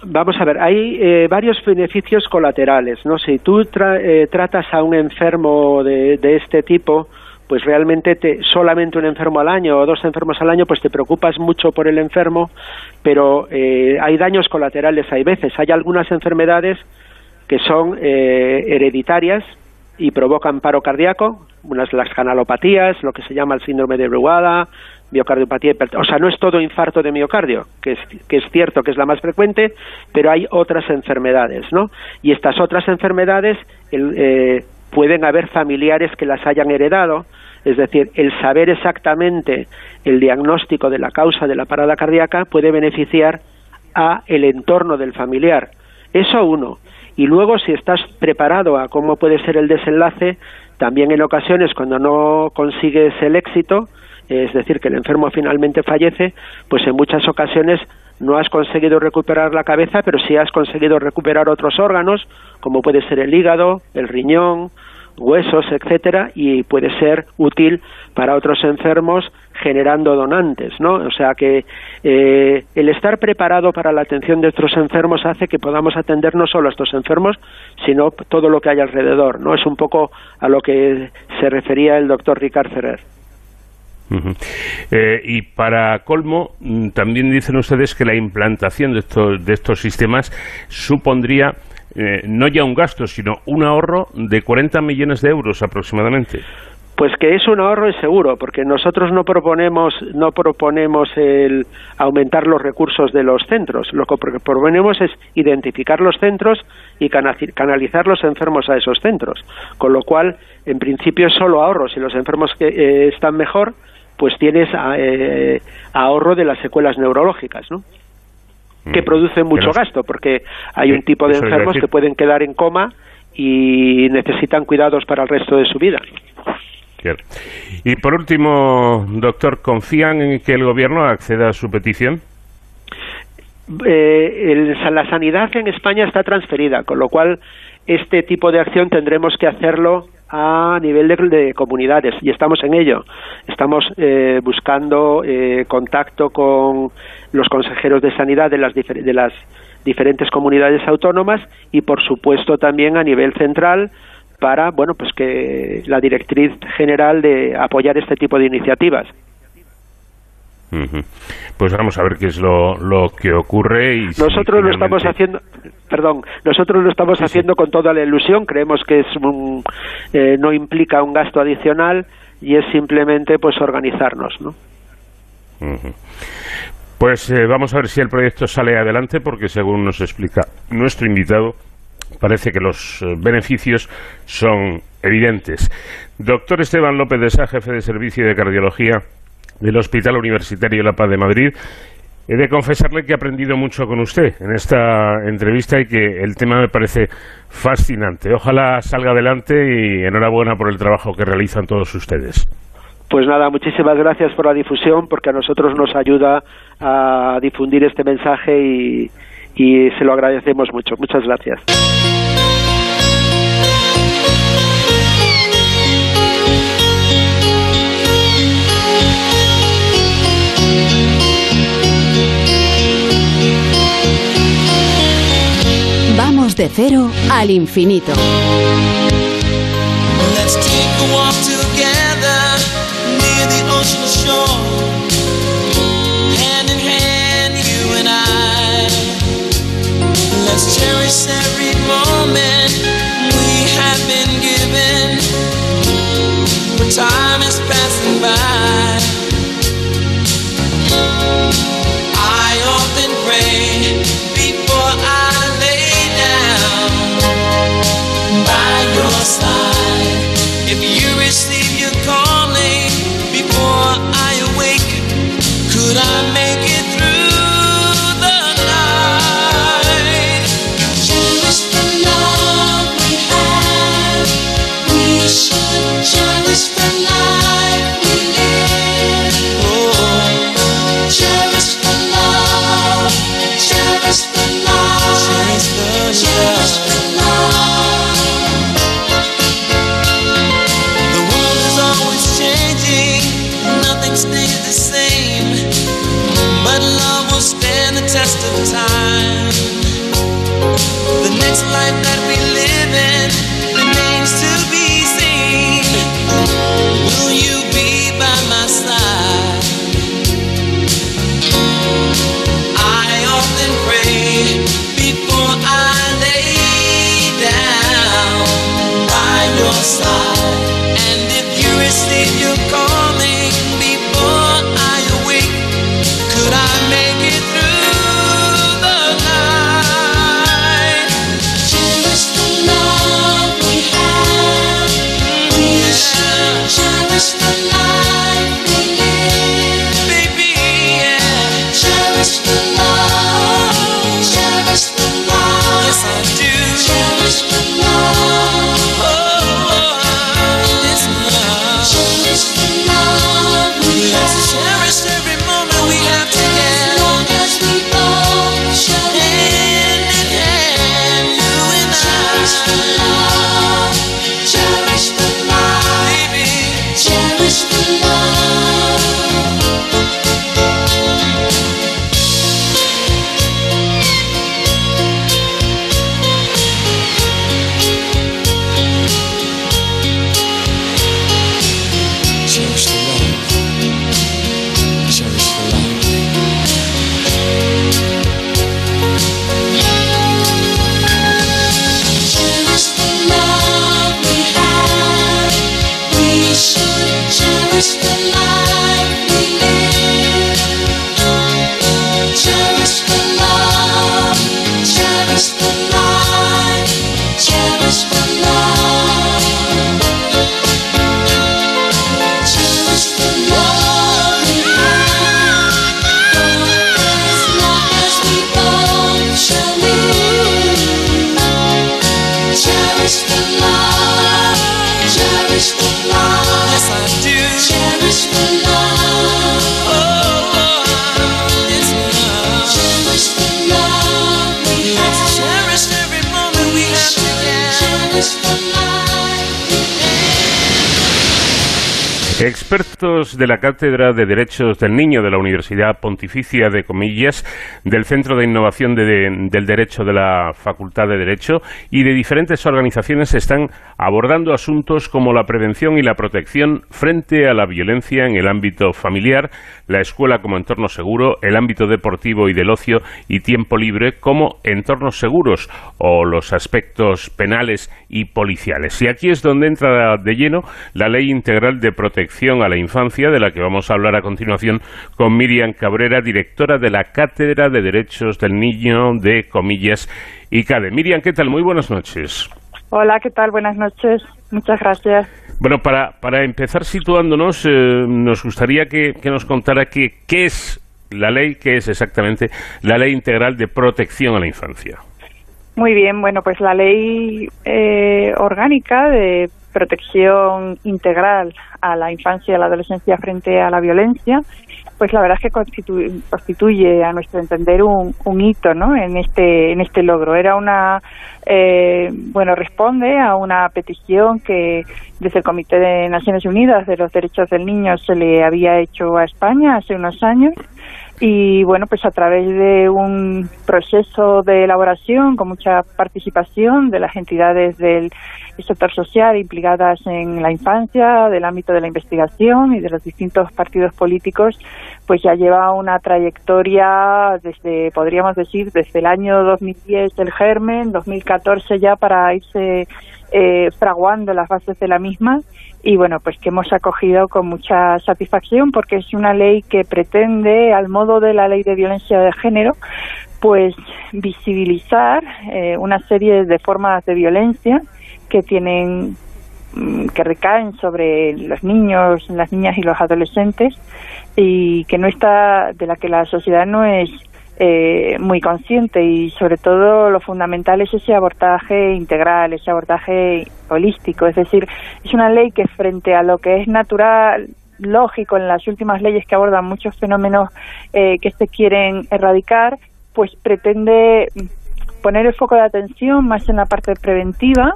Vamos a ver, hay eh, varios beneficios colaterales, ¿no? Si tú eh, tratas a un enfermo de, de este tipo, pues realmente te, solamente un enfermo al año o dos enfermos al año, pues te preocupas mucho por el enfermo, pero eh, hay daños colaterales, hay veces, hay algunas enfermedades que son eh, hereditarias y provocan paro cardíaco, unas las canalopatías, lo que se llama el síndrome de Brugada, miocardiopatía, o sea, no es todo infarto de miocardio, que es, que es cierto que es la más frecuente, pero hay otras enfermedades, ¿no? Y estas otras enfermedades eh, pueden haber familiares que las hayan heredado, es decir, el saber exactamente el diagnóstico de la causa de la parada cardíaca puede beneficiar a el entorno del familiar. Eso uno. Y luego, si estás preparado a cómo puede ser el desenlace, también en ocasiones cuando no consigues el éxito, es decir, que el enfermo finalmente fallece, pues en muchas ocasiones no has conseguido recuperar la cabeza, pero sí has conseguido recuperar otros órganos, como puede ser el hígado, el riñón, huesos, etcétera, y puede ser útil para otros enfermos generando donantes, ¿no? O sea que eh, el estar preparado para la atención de estos enfermos hace que podamos atender no solo a estos enfermos, sino todo lo que hay alrededor, ¿no? Es un poco a lo que se refería el doctor Ricard Ferrer. Eh, y para colmo, mm, también dicen ustedes que la implantación de estos, de estos sistemas supondría eh, no ya un gasto, sino un ahorro de 40 millones de euros aproximadamente. Pues que es un ahorro es seguro, porque nosotros no proponemos no proponemos el aumentar los recursos de los centros. Lo que proponemos es identificar los centros y canalizar los enfermos a esos centros. Con lo cual, en principio, es solo ahorro. Si los enfermos que eh, están mejor, pues tienes eh, ahorro de las secuelas neurológicas, ¿no? Que mm. produce mucho gasto, porque hay un tipo de enfermos que pueden quedar en coma y necesitan cuidados para el resto de su vida. Y por último, doctor, ¿confían en que el gobierno acceda a su petición? Eh, la sanidad en España está transferida, con lo cual este tipo de acción tendremos que hacerlo a nivel de, comunidades y estamos en ello. Estamos eh, buscando eh, contacto con los consejeros de sanidad de las, de las diferentes comunidades autónomas y, por supuesto, también a nivel central para, bueno, pues que la directriz general de apoyar este tipo de iniciativas. Pues vamos a ver qué es lo, lo que ocurre. Y nosotros lo estamos haciendo, perdón, nosotros lo estamos haciendo con toda la ilusión. Creemos que es eh, no implica un gasto adicional y es simplemente pues organizarnos, ¿no? Pues eh, vamos a ver si el proyecto sale adelante, porque según nos explica nuestro invitado, parece que los eh, beneficios son evidentes. Doctor Esteban López de Sá, jefe de servicio de cardiología del Hospital Universitario La Paz de Madrid. He de confesarle que he aprendido mucho con usted en esta entrevista y que el tema me parece fascinante. Ojalá salga adelante y enhorabuena por el trabajo que realizan todos ustedes. Pues nada, muchísimas gracias por la difusión, porque a nosotros nos ayuda a difundir este mensaje y, y se lo agradecemos mucho. Muchas gracias. Vamos de cero al infinito. Let's take a walk together near the ocean shore. Hand in hand, you and I. Let's cherish every moment we have been given. For time is passing by. Could test of time. The next life that we live in remains to be seen. Will you be by my side? I often pray before I lay down by your side. De la Cátedra de Derechos del Niño de la Universidad Pontificia de Comillas, del Centro de Innovación de- del Derecho de la Facultad de Derecho y de diferentes organizaciones están abordando asuntos como la prevención y la protección frente a la violencia en el ámbito familiar, la escuela como entorno seguro, el ámbito deportivo y del ocio y tiempo libre como entornos seguros o los aspectos penales y policiales. Y aquí es donde entra de lleno la Ley Integral de Protección a la Infancia, de la que vamos a hablar a continuación con Miriam Cabrera, directora de la Cátedra de Derechos del Niño de Comillas y CADE. Miriam, ¿qué tal? Muy buenas noches. Hola, ¿qué tal? Buenas noches. Muchas gracias. Bueno, para, para empezar situándonos, eh, nos gustaría que, que nos contara que- qué es la ley que es exactamente la Ley Integral de Protección a la Infancia. Muy bien, bueno, pues la ley eh, orgánica de protección integral a la infancia y a la adolescencia frente a la violencia, pues la verdad es que constitu- constituye, a nuestro entender, un, un hito ¿no? en, este, en este logro. Era una, eh, bueno, responde a una petición que desde el Comité de Naciones Unidas de los Derechos del Niño se le había hecho a España hace unos años y bueno, pues a través de un proceso de elaboración con mucha participación de las entidades del sector social implicadas en la infancia, del ámbito de la investigación y de los distintos partidos políticos, pues ya lleva una trayectoria desde, podríamos decir, desde el año 2010 el germen, 2014 ya para irse eh, fraguando las bases de la misma y bueno, pues que hemos acogido con mucha satisfacción porque es una ley que pretende, al modo de la ley de violencia de género, pues visibilizar eh, una serie de formas de violencia que tienen mm, que recaen sobre los niños, las niñas y los adolescentes y que no está de la que la sociedad no es eh, muy consciente y sobre todo lo fundamental es ese abordaje integral, ese abordaje holístico, es decir, es una ley que frente a lo que es natural, lógico en las últimas leyes que abordan muchos fenómenos eh, que se quieren erradicar, pues pretende poner el foco de atención más en la parte preventiva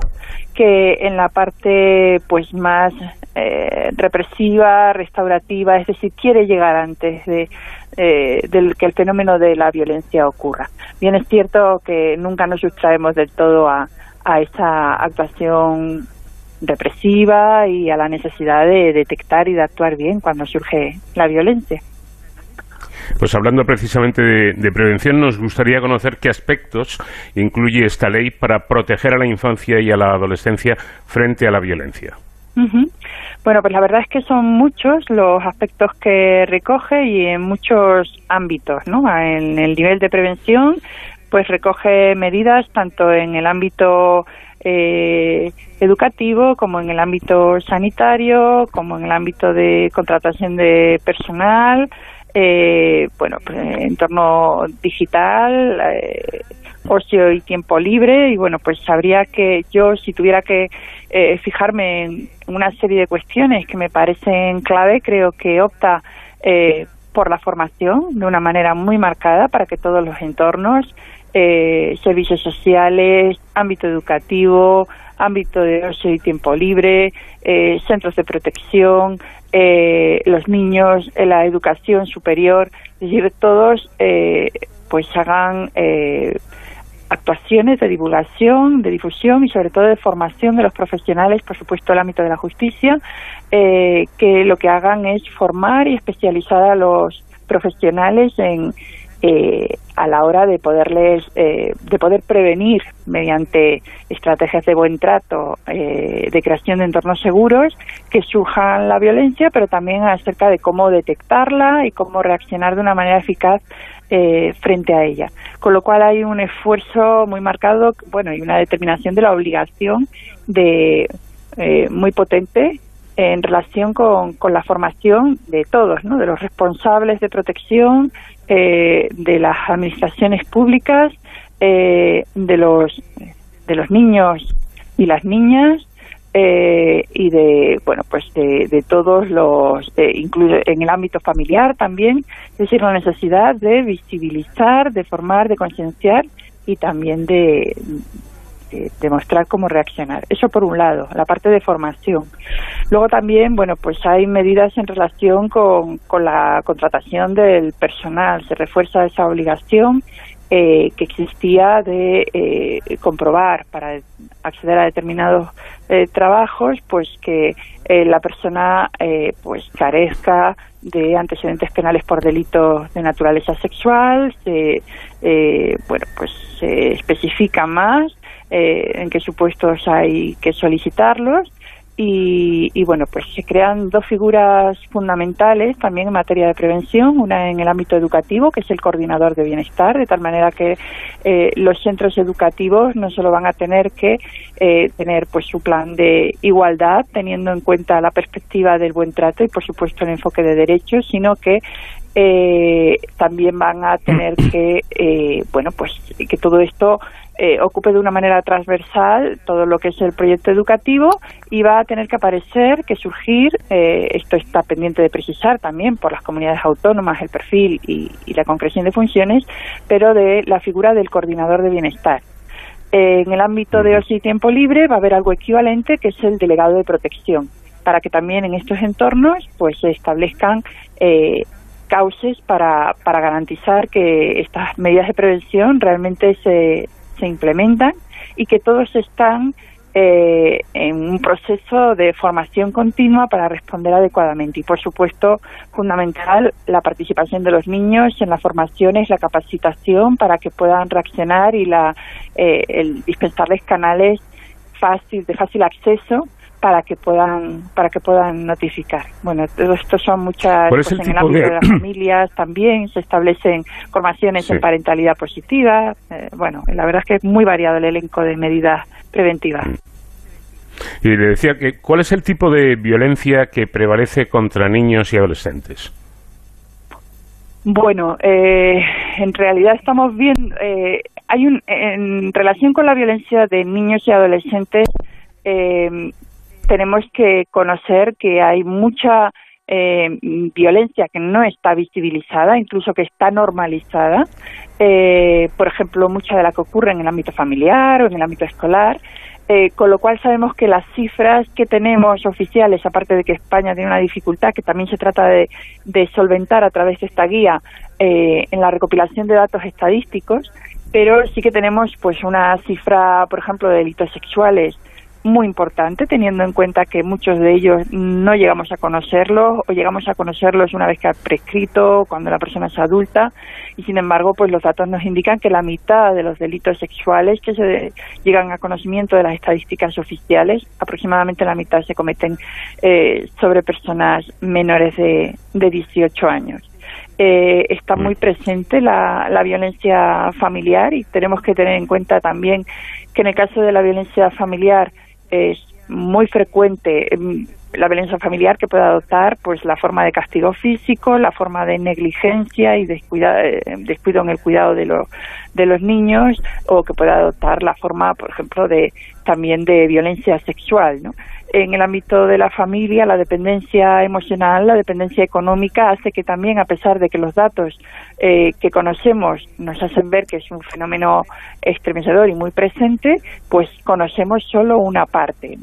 que en la parte pues más eh, represiva, restaurativa, es decir, quiere llegar antes de eh, del que el fenómeno de la violencia ocurra. Bien es cierto que nunca nos sustraemos del todo a, a esa actuación represiva y a la necesidad de detectar y de actuar bien cuando surge la violencia. Pues hablando precisamente de, prevención, nos gustaría conocer qué aspectos incluye esta ley para proteger a la infancia y a la adolescencia frente a la violencia. Bueno, pues la verdad es que son muchos los aspectos que recoge y en muchos ámbitos, ¿no? En el nivel de prevención, pues recoge medidas tanto en el ámbito eh, educativo como en el ámbito sanitario, como en el ámbito de contratación de personal, eh, bueno, pues, entorno digital, eh, ocio y tiempo libre. Y bueno, pues sabría que yo si tuviera que eh, fijarme en una serie de cuestiones que me parecen clave, creo que opta eh, por la formación de una manera muy marcada para que todos los entornos, eh, servicios sociales, ámbito educativo, ámbito de ocio y tiempo libre, eh, centros de protección, eh, los niños, eh, la educación superior, es decir, todos eh, pues hagan eh, actuaciones de divulgación, de difusión y sobre todo de formación de los profesionales, por supuesto el ámbito de la justicia, que lo que hagan es formar y especializar a los profesionales en eh, a la hora de poderles eh, de poder prevenir mediante estrategias de buen trato eh, de creación de entornos seguros que surjan la violencia pero también acerca de cómo detectarla y cómo reaccionar de una manera eficaz eh, frente a ella con lo cual hay un esfuerzo muy marcado bueno y una determinación de la obligación de eh, muy potente en relación con, con la formación de todos, ¿no? de los responsables de protección, eh, de las administraciones públicas, eh, de los de los niños y las niñas eh, y de bueno pues de, de todos los de, incluso en el ámbito familiar también es decir la necesidad de visibilizar de formar de concienciar y también de, de demostrar cómo reaccionar. Eso por un lado, la parte de formación. Luego también, bueno, pues hay medidas en relación con, con la contratación del personal. Se refuerza esa obligación eh, que existía de eh, comprobar para acceder a determinados eh, trabajos, pues que eh, la persona eh, pues carezca de antecedentes penales por delitos de naturaleza sexual, se, eh, bueno, pues se especifica más eh, en qué supuestos hay que solicitarlos. Y, y, bueno, pues se crean dos figuras fundamentales también en materia de prevención, una en el ámbito educativo, que es el coordinador de bienestar, de tal manera que eh, los centros educativos no solo van a tener que eh, tener pues su plan de igualdad, teniendo en cuenta la perspectiva del buen trato y por supuesto el enfoque de derechos, sino que eh, también van a tener que, eh, bueno, pues que todo esto eh, ocupe de una manera transversal todo lo que es el proyecto educativo y va a tener que aparecer, que surgir, eh, esto está pendiente de precisar también por las comunidades autónomas, el perfil y, y la concreción de funciones, pero de la figura del coordinador de bienestar. Eh, en el ámbito de ocio y tiempo libre va a haber algo equivalente que es el delegado de protección, para que también en estos entornos pues se establezcan eh, cauces para, para garantizar que estas medidas de prevención realmente se, se implementan y que todos están eh, en un proceso de formación continua para responder adecuadamente. Y, por supuesto, fundamental la participación de los niños en las formaciones, la capacitación para que puedan reaccionar y la, eh, el dispensarles canales fácil, de fácil acceso para que puedan para que puedan notificar. Bueno, todo esto son muchas ¿Cuál es pues, en el ámbito de- de... las familias también se establecen formaciones Sí. en parentalidad positiva. eh, bueno, la verdad es que es muy variado el elenco de medidas preventivas. Y le decía que, ¿cuál es el tipo de violencia que prevalece contra niños y adolescentes? Bueno, eh, en realidad estamos viendo, eh, hay un, en relación con la violencia de niños y adolescentes, eh, tenemos que conocer que hay mucha eh, violencia que no está visibilizada, incluso que está normalizada. Eh, por ejemplo, mucha de la que ocurre en el ámbito familiar o en el ámbito escolar. Eh, con lo cual sabemos que las cifras que tenemos oficiales, aparte de que España tiene una dificultad que también se trata de, de solventar a través de esta guía eh, en la recopilación de datos estadísticos, pero sí que tenemos pues una cifra, por ejemplo, de delitos sexuales muy importante, teniendo en cuenta que muchos de ellos no llegamos a conocerlos o llegamos a conocerlos una vez que ha prescrito, cuando la persona es adulta, y sin embargo, pues los datos nos indican que la mitad de los delitos sexuales que se llegan a conocimiento de las estadísticas oficiales, aproximadamente la mitad se cometen eh, sobre personas menores de, de 18 años. Eh, está muy presente la, la violencia familiar y tenemos que tener en cuenta también que en el caso de la violencia familiar es muy frecuente em, la violencia familiar que puede adoptar pues la forma de castigo físico, la forma de negligencia y descuida- eh, descuido en el cuidado de los de los niños o que puede adoptar la forma, por ejemplo, de también de violencia sexual, ¿no? En el ámbito de la familia, la dependencia emocional, la dependencia económica hace que también, a pesar de que los datos eh, que conocemos nos hacen ver que es un fenómeno estremecedor y muy presente, pues conocemos solo una parte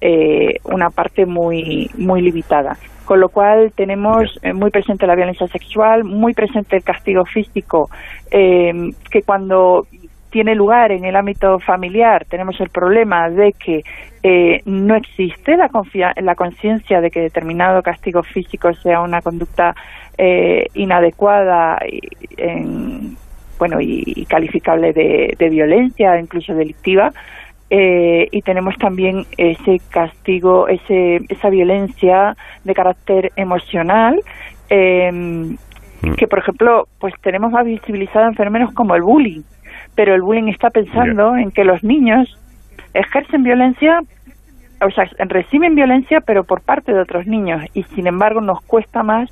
eh, una parte muy muy limitada. Con lo cual tenemos eh, muy presente la violencia sexual muy presente el castigo físico eh, que cuando tiene lugar en el ámbito familiar tenemos el problema de que eh, no existe la la conciencia de que determinado castigo físico sea una conducta eh, inadecuada y, en- bueno y, y calificable de, de violencia incluso delictiva eh, y tenemos también ese castigo, ese, esa violencia de carácter emocional, eh, que por ejemplo, pues tenemos más visibilizado en fenómenos como el bullying, pero el bullying está pensando en que los niños ejercen violencia, o sea, reciben violencia, pero por parte de otros niños, y sin embargo nos cuesta más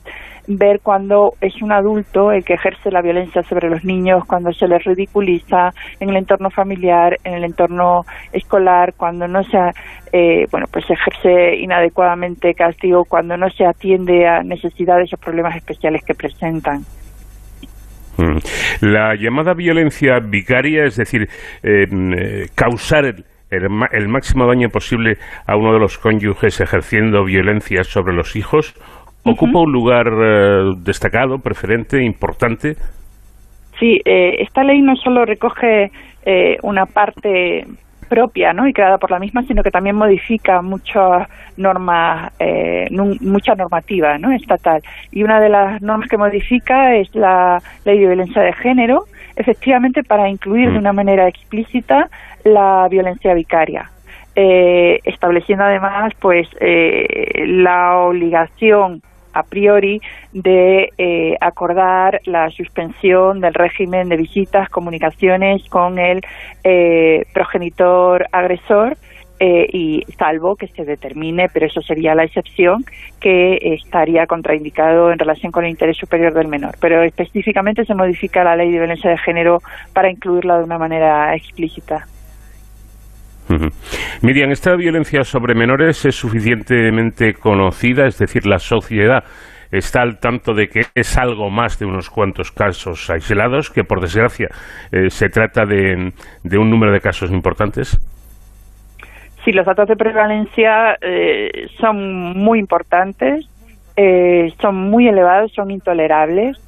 ver cuando es un adulto el que ejerce la violencia sobre los niños, cuando se les ridiculiza en el entorno familiar, en el entorno escolar, cuando no se, eh, bueno, pues se ejerce inadecuadamente castigo, cuando no se atiende a necesidades o problemas especiales que presentan. Mm. La llamada violencia vicaria, es decir, eh, eh, causar el, el el máximo daño posible a uno de los cónyuges ejerciendo violencia sobre los hijos, ocupa un lugar eh, destacado, preferente, importante. Sí, eh, esta ley no solo recoge una parte propia ¿no? y creada por la misma, sino que también modifica muchas normas, eh, mucha normativa ¿no? estatal. Y una de las normas que modifica es la ley de violencia de género, efectivamente para incluir de una manera explícita la violencia vicaria. Eh, estableciendo además pues eh, la obligación a priori de eh, acordar la suspensión del régimen de visitas, comunicaciones con el eh, progenitor agresor eh, y salvo que se determine, pero eso sería la excepción, que estaría contraindicado en relación con el interés superior del menor. Pero específicamente se modifica la ley de violencia de género para incluirla de una manera explícita. Miriam, ¿esta violencia sobre menores es suficientemente conocida? Es decir, la sociedad está al tanto de que es algo más de unos cuantos casos aislados, que por desgracia eh, se trata de, de un número de casos importantes. Sí, los datos de prevalencia eh, son muy importantes, eh, son muy elevados, son intolerables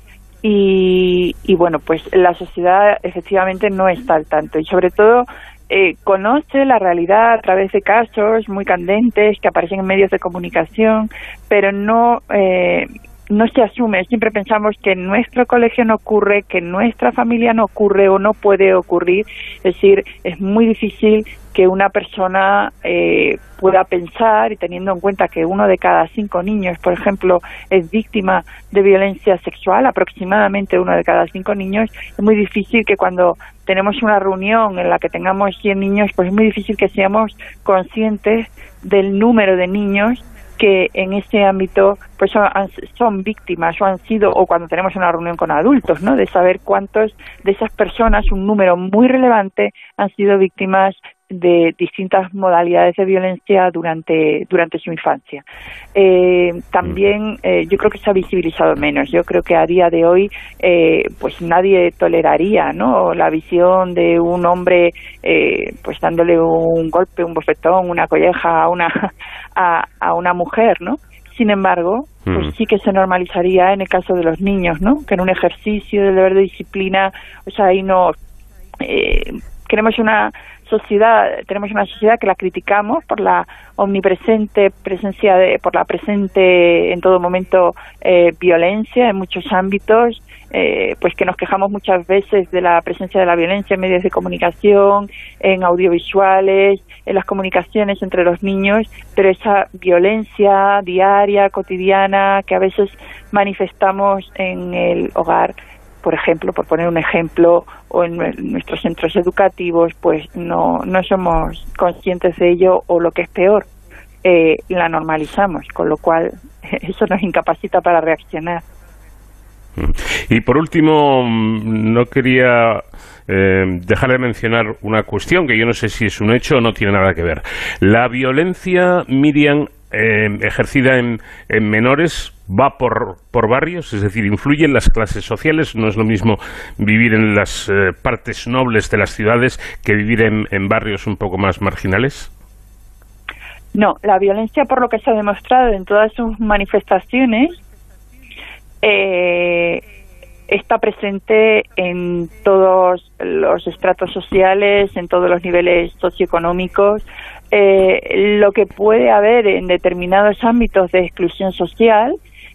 y, bueno, pues la sociedad efectivamente no está al tanto y sobre todo eh, conoce la realidad a través de casos muy candentes que aparecen en medios de comunicación, pero no eh, no se asume. Siempre pensamos que en nuestro colegio no ocurre, que en nuestra familia no ocurre o no puede ocurrir. Es decir, es muy difícil que una persona eh, pueda pensar y teniendo en cuenta que uno de cada cinco niños, por ejemplo, es víctima de violencia sexual, aproximadamente uno de cada cinco niños, es muy difícil que cuando tenemos una reunión en la que tengamos 100 niños, pues es muy difícil que seamos conscientes del número de niños que en este ámbito pues son, son, víctimas o han sido o cuando tenemos una reunión con adultos, ¿no? De saber cuántos de esas personas, un número muy relevante, han sido víctimas de distintas modalidades de violencia durante durante su infancia. Eh, también eh, yo creo que se ha visibilizado menos. Yo creo que a día de hoy eh, pues nadie toleraría, ¿no? La visión de un hombre eh, pues dándole un golpe, un bofetón, una colleja a una a, a una mujer, ¿no? Sin embargo, pues sí que se normalizaría en el caso de los niños, ¿no? Que en un ejercicio del deber de disciplina, o sea, ahí no eh, queremos una sociedad, tenemos una sociedad que la criticamos por la omnipresente presencia de, por la presente en todo momento eh, violencia en muchos ámbitos, eh, pues que nos quejamos muchas veces de la presencia de la violencia en medios de comunicación, en audiovisuales, en las comunicaciones entre los niños, pero esa violencia diaria, cotidiana, que a veces manifestamos en el hogar, por ejemplo, por poner un ejemplo, o en nuestros centros educativos, pues no, no somos conscientes de ello o lo que es peor, eh, la normalizamos, con lo cual eso nos incapacita para reaccionar. Y por último, no quería eh, dejar de mencionar una cuestión que yo no sé si es un hecho o no tiene nada que ver. La violencia, Miriam, eh, ejercida en, en, menores va por, por barrios, es decir, influye en las clases sociales. No es lo mismo vivir en las eh, partes nobles de las ciudades que vivir en, en, barrios un poco más marginales. No, la violencia, por lo que se ha demostrado en todas sus manifestaciones, eh, está presente en todos los estratos sociales, en todos los niveles socioeconómicos. Eh, lo que puede haber en determinados ámbitos de exclusión social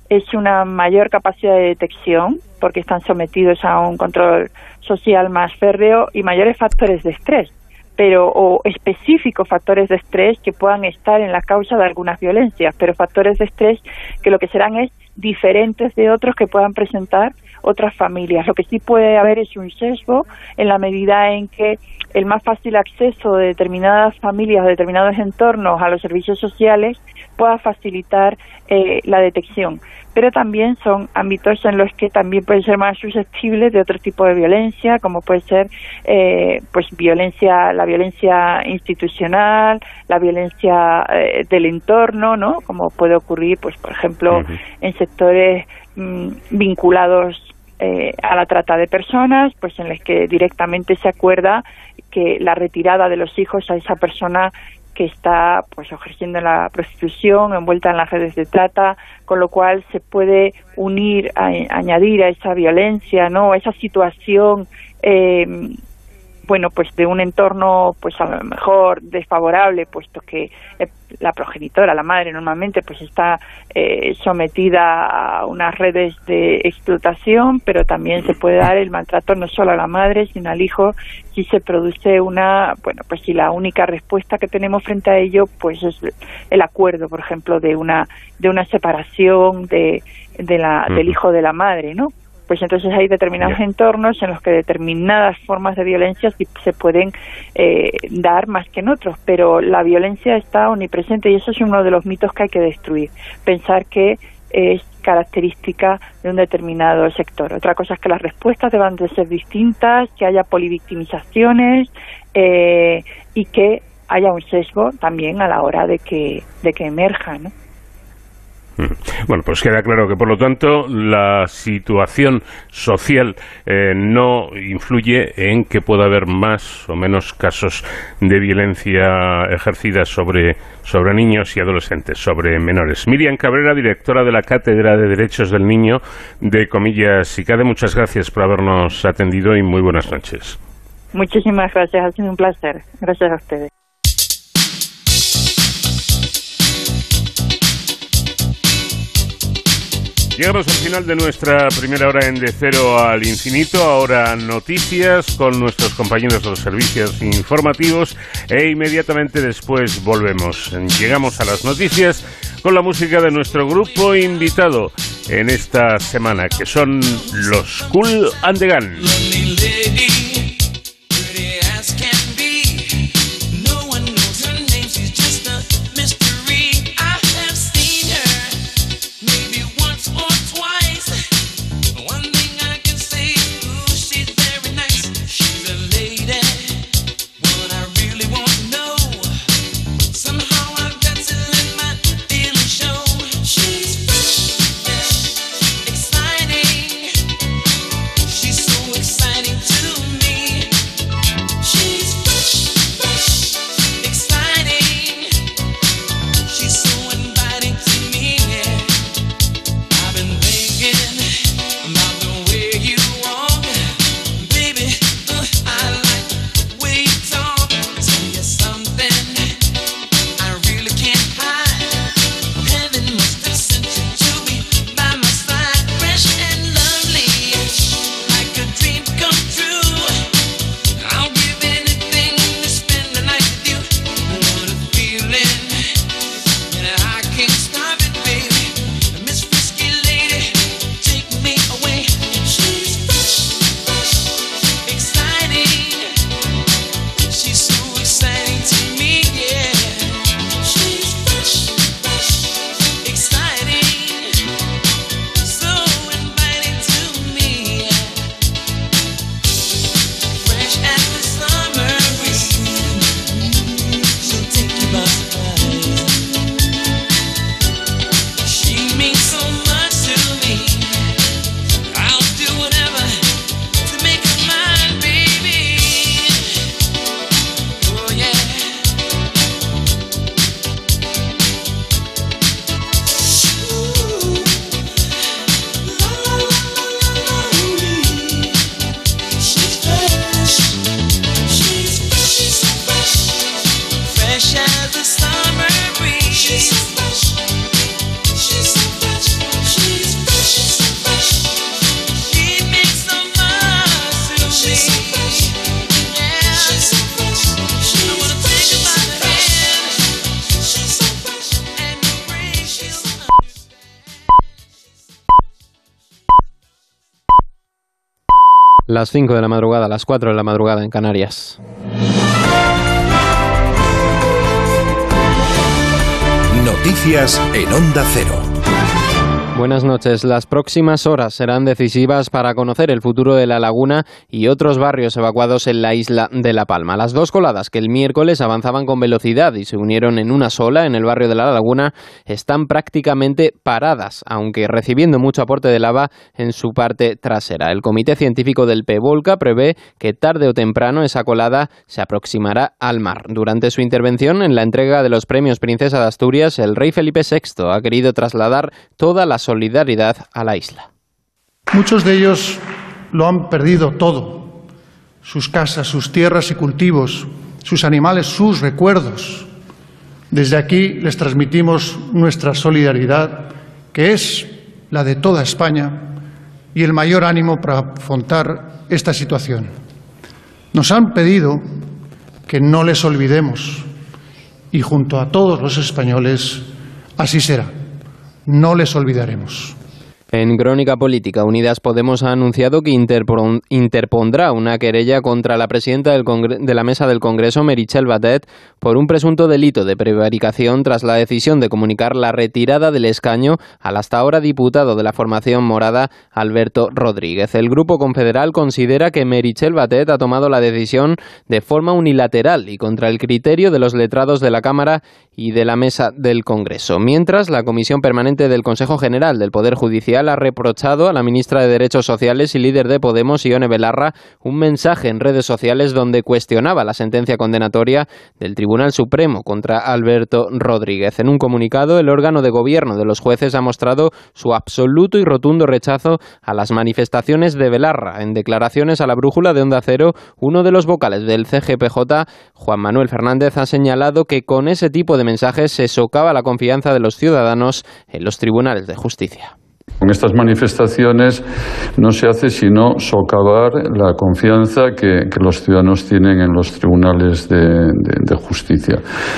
es una mayor capacidad de detección, porque están sometidos a un control social más férreo y mayores factores de estrés pero o específicos factores de estrés que puedan estar en la causa de algunas violencias, pero factores de estrés que lo que serán es diferentes de otros que puedan presentar otras familias. Lo que sí puede haber es un sesgo en la medida en que el más fácil acceso de determinadas familias, de determinados entornos a los servicios sociales pueda facilitar eh, la detección. Pero también son ámbitos en los que también pueden ser más susceptibles de otro tipo de violencia, como puede ser eh, pues violencia, la violencia institucional, la violencia eh, del entorno, ¿no? Como puede ocurrir, pues por ejemplo, uh -huh. en sectores mmm, vinculados eh, a la trata de personas, pues en los que directamente se acuerda que la retirada de los hijos a esa persona que está pues ejerciendo la prostitución, envuelta en las redes de trata, con lo cual se puede unir, añadir a esa violencia, ¿no? A esa situación eh, bueno, pues de un entorno, pues a lo mejor desfavorable, puesto que eh, la progenitora, la madre normalmente, pues está eh, sometida a unas redes de explotación, pero también se puede dar el maltrato no solo a la madre, sino al hijo, si se produce una, bueno, pues si la única respuesta que tenemos frente a ello, pues es el acuerdo, por ejemplo, de una de una separación de, de la, del hijo de la madre, ¿no? Pues entonces hay determinados entornos en los que determinadas formas de violencia sí se pueden eh, dar más que en otros, pero la violencia está omnipresente y eso es uno de los mitos que hay que destruir. Pensar que es característica de un determinado sector. Otra cosa es que las respuestas deban de ser distintas, que haya polivictimizaciones eh, y que haya un sesgo también a la hora de que, de que emerja, ¿no? Bueno, pues queda claro que por lo tanto la situación social eh, no influye en que pueda haber más o menos casos de violencia ejercida sobre, sobre niños y adolescentes, sobre menores. Miriam Cabrera, directora de la Cátedra de Derechos del Niño de Comillas y CADE, muchas gracias por habernos atendido y muy buenas noches. Muchísimas gracias, ha sido un placer. Gracias a ustedes. Llegamos al final de nuestra primera hora en De Cero al Infinito. Ahora noticias con nuestros compañeros de los servicios informativos e inmediatamente después volvemos. Llegamos a las noticias con la música de nuestro grupo invitado en esta semana, que son los Cool and the Gun. Las 5 de la madrugada, las 4 de la madrugada en Canarias. Noticias en Onda Cero. Buenas noches. Las próximas horas serán decisivas para conocer el futuro de la laguna y otros barrios evacuados en la isla de La Palma. Las dos coladas que el miércoles avanzaban con velocidad y se unieron en una sola en el barrio de la laguna están prácticamente paradas, aunque recibiendo mucho aporte de lava en su parte trasera. El Comité Científico del PEVOLCA prevé que tarde o temprano esa colada se aproximará al mar. Durante su intervención en la entrega de los premios Princesa de Asturias, el rey Felipe VI ha querido trasladar toda la solidaridad a la isla. Muchos de ellos lo han perdido todo, sus casas, sus tierras y cultivos, sus animales, sus recuerdos. Desde aquí les transmitimos nuestra solidaridad, que es la de toda España, y el mayor ánimo para afrontar esta situación. Nos han pedido que no les olvidemos, y junto a todos los españoles, así será. No les olvidaremos. En Crónica Política, Unidas Podemos ha anunciado que interpon- interpondrá una querella contra la presidenta de la Mesa del Congreso, Merichel Batet, por un presunto delito de prevaricación tras la decisión de comunicar la retirada del escaño al hasta ahora diputado de la formación morada, Alberto Rodríguez. El Grupo Confederal considera que Merichel Batet ha tomado la decisión de forma unilateral y contra el criterio de los letrados de la Cámara y de la Mesa del Congreso. Mientras, la Comisión Permanente del Consejo General del Poder Judicial ha reprochado a la ministra de Derechos Sociales y líder de Podemos, Ione Belarra, un mensaje en redes sociales donde cuestionaba la sentencia condenatoria del Tribunal Supremo contra Alberto Rodríguez. En un comunicado, el órgano de gobierno de los jueces ha mostrado su absoluto y rotundo rechazo a las manifestaciones de Belarra. En declaraciones a la brújula de Onda Cero, uno de los vocales del CGPJ, Juan Manuel Fernández, ha señalado que con ese tipo de mensajes se socava la confianza de los ciudadanos en los tribunales de justicia. Con estas manifestaciones no se hace sino socavar la confianza que, que los ciudadanos tienen en los tribunales de, de- de justicia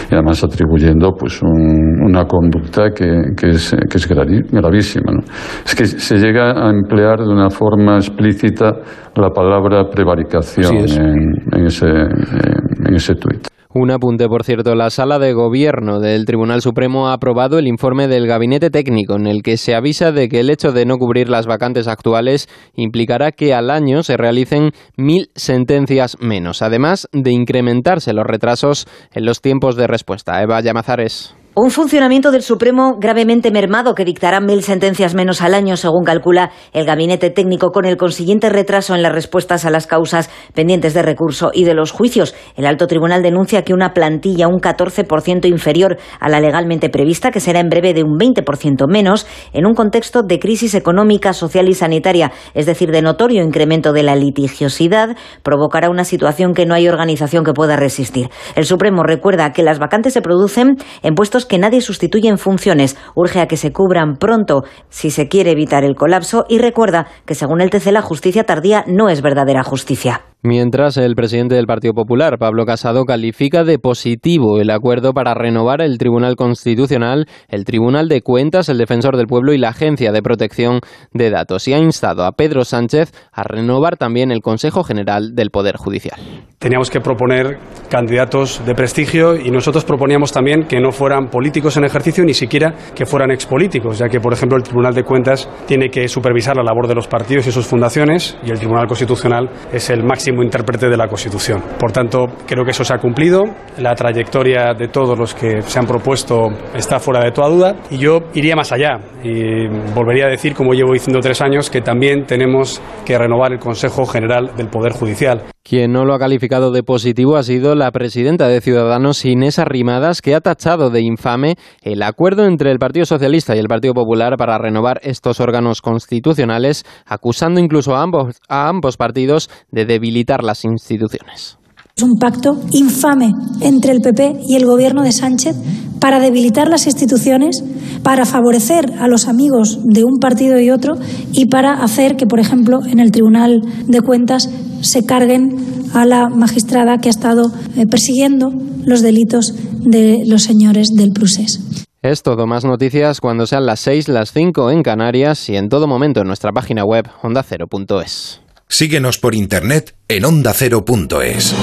y además atribuyendo pues un- una conducta que, que es, que es gravísima. ¿no? Es que se llega a emplear de una forma explícita la palabra prevaricación es. en, en ese, en, en ese tuit. Un apunte, por cierto, la sala de gobierno del Tribunal Supremo ha aprobado el informe del gabinete técnico en el que se avisa de que el hecho de no cubrir las vacantes actuales implicará que al año se realicen mil sentencias menos, además de incrementarse los retrasos en los tiempos de respuesta. Eva Llamazares. Un funcionamiento del Supremo gravemente mermado que dictará mil sentencias menos al año, según calcula el gabinete técnico, con el consiguiente retraso en las respuestas a las causas pendientes de recurso y de los juicios. El alto tribunal denuncia que una plantilla un 14% inferior a la legalmente prevista, que será en breve de un 20% menos, en un contexto de crisis económica, social y sanitaria, es decir, de notorio incremento de la litigiosidad, provocará una situación que no hay organización que pueda resistir. El Supremo recuerda que las vacantes se producen en puestos que nadie sustituye en funciones. Urge a que se cubran pronto si se quiere evitar el colapso y recuerda que según el TC la justicia tardía no es verdadera justicia. Mientras, el presidente del Partido Popular, Pablo Casado, califica de positivo el acuerdo para renovar el Tribunal Constitucional, el Tribunal de Cuentas, el Defensor del Pueblo y la Agencia de Protección de Datos y ha instado a Pedro Sánchez a renovar también el Consejo General del Poder Judicial. Teníamos que proponer candidatos de prestigio y nosotros proponíamos también que no fueran políticos en ejercicio ni siquiera que fueran expolíticos, ya que, por ejemplo, el Tribunal de Cuentas tiene que supervisar la labor de los partidos y sus fundaciones y el Tribunal Constitucional es el máximo intérprete de la Constitución. Por tanto, creo que eso se ha cumplido. La trayectoria de todos los que se han propuesto está fuera de toda duda y yo iría más allá y volvería a decir, como llevo diciendo tres años, que también tenemos que renovar el Consejo General del Poder Judicial. Quien no lo ha calificado de positivo ha sido la presidenta de Ciudadanos, Inés Arrimadas, que ha tachado de infame el acuerdo entre el Partido Socialista y el Partido Popular para renovar estos órganos constitucionales, acusando incluso a ambos, a ambos partidos de debilitar las instituciones. Es un pacto infame entre el PP y el gobierno de Sánchez para debilitar las instituciones, para favorecer a los amigos de un partido y otro y para hacer que, por ejemplo, en el Tribunal de Cuentas se carguen a la magistrada que ha estado eh, persiguiendo los delitos de los señores del Prusés. Es todo, más noticias cuando sean las 6, las 5 en Canarias y en todo momento en nuestra página web ondacero.es. Síguenos por internet en ondacero.es.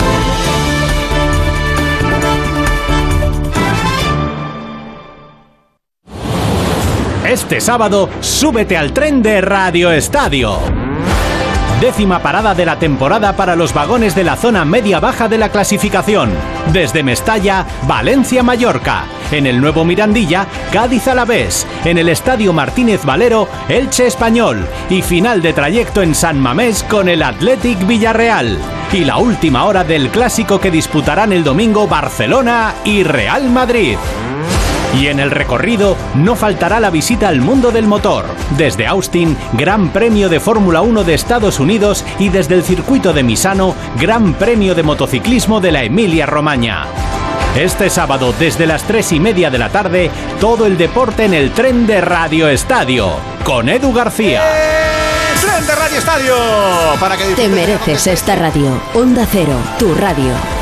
Este sábado, súbete al tren de Radio Estadio. Décima parada de la temporada para los vagones de la zona media-baja de la clasificación. Desde Mestalla, Valencia-Mallorca. En el nuevo Mirandilla, Cádiz-Alavés. En el Estadio Martínez Valero, Elche Español. Y final de trayecto en San Mamés con el Athletic Villarreal. Y la última hora del clásico que disputarán el domingo Barcelona y Real Madrid. Y en el recorrido no faltará la visita al mundo del motor. Desde Austin, Gran Premio de Fórmula 1 de Estados Unidos y desde el circuito de Misano, Gran Premio de Motociclismo de la Emilia Romagna. Este sábado, desde las 3 y media de la tarde, todo el deporte en el tren de Radio Estadio, con Edu García. Tren de Radio Estadio para que Te mereces esta radio. Onda Cero, tu radio.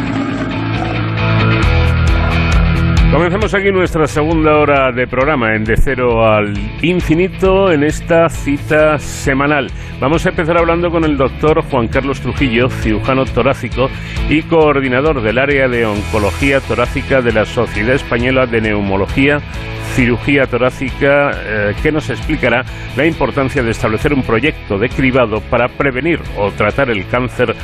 Comenzamos aquí nuestra segunda hora de programa en De Cero al Infinito en esta cita semanal. Vamos a empezar hablando con el doctor Juan Carlos Trujillo, cirujano torácico y coordinador del área de oncología torácica de la Sociedad Española de Neumología cirugía torácica eh, que nos explicará la importancia de establecer un proyecto de cribado para prevenir o tratar el cáncer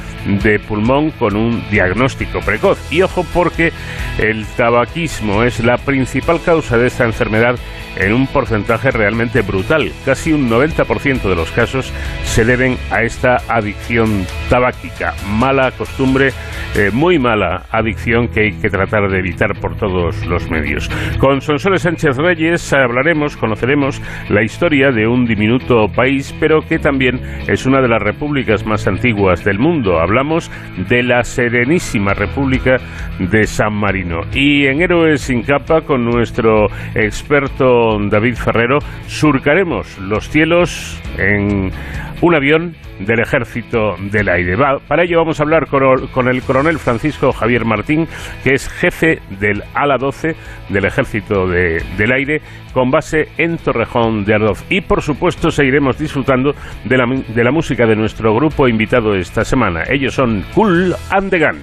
de pulmón con un diagnóstico precoz. Y ojo porque el tabaquismo es la principal causa de esta enfermedad en un porcentaje realmente brutal. Casi un 90% de los casos se deben a esta adicción tabáquica. Mala costumbre, eh, muy mala adicción que hay que tratar de evitar por todos los medios. Con Sonsoles Sánchez Reyes hablaremos, conoceremos la historia de un diminuto país, pero que también es una de las repúblicas más antiguas del mundo. Hablamos de la Serenísima República de San Marino. Y en Héroes sin capa, con nuestro experto David Ferrero, surcaremos los cielos en un avión del Ejército del Aire. Para ello vamos a hablar con, el coronel Francisco Javier Martín, que es jefe del ala 12 del Ejército de- del Aire, con base en Torrejón de Ardoz. Y por supuesto seguiremos disfrutando de la, de la música de nuestro grupo invitado esta semana. Ellos son Cool and the Gun.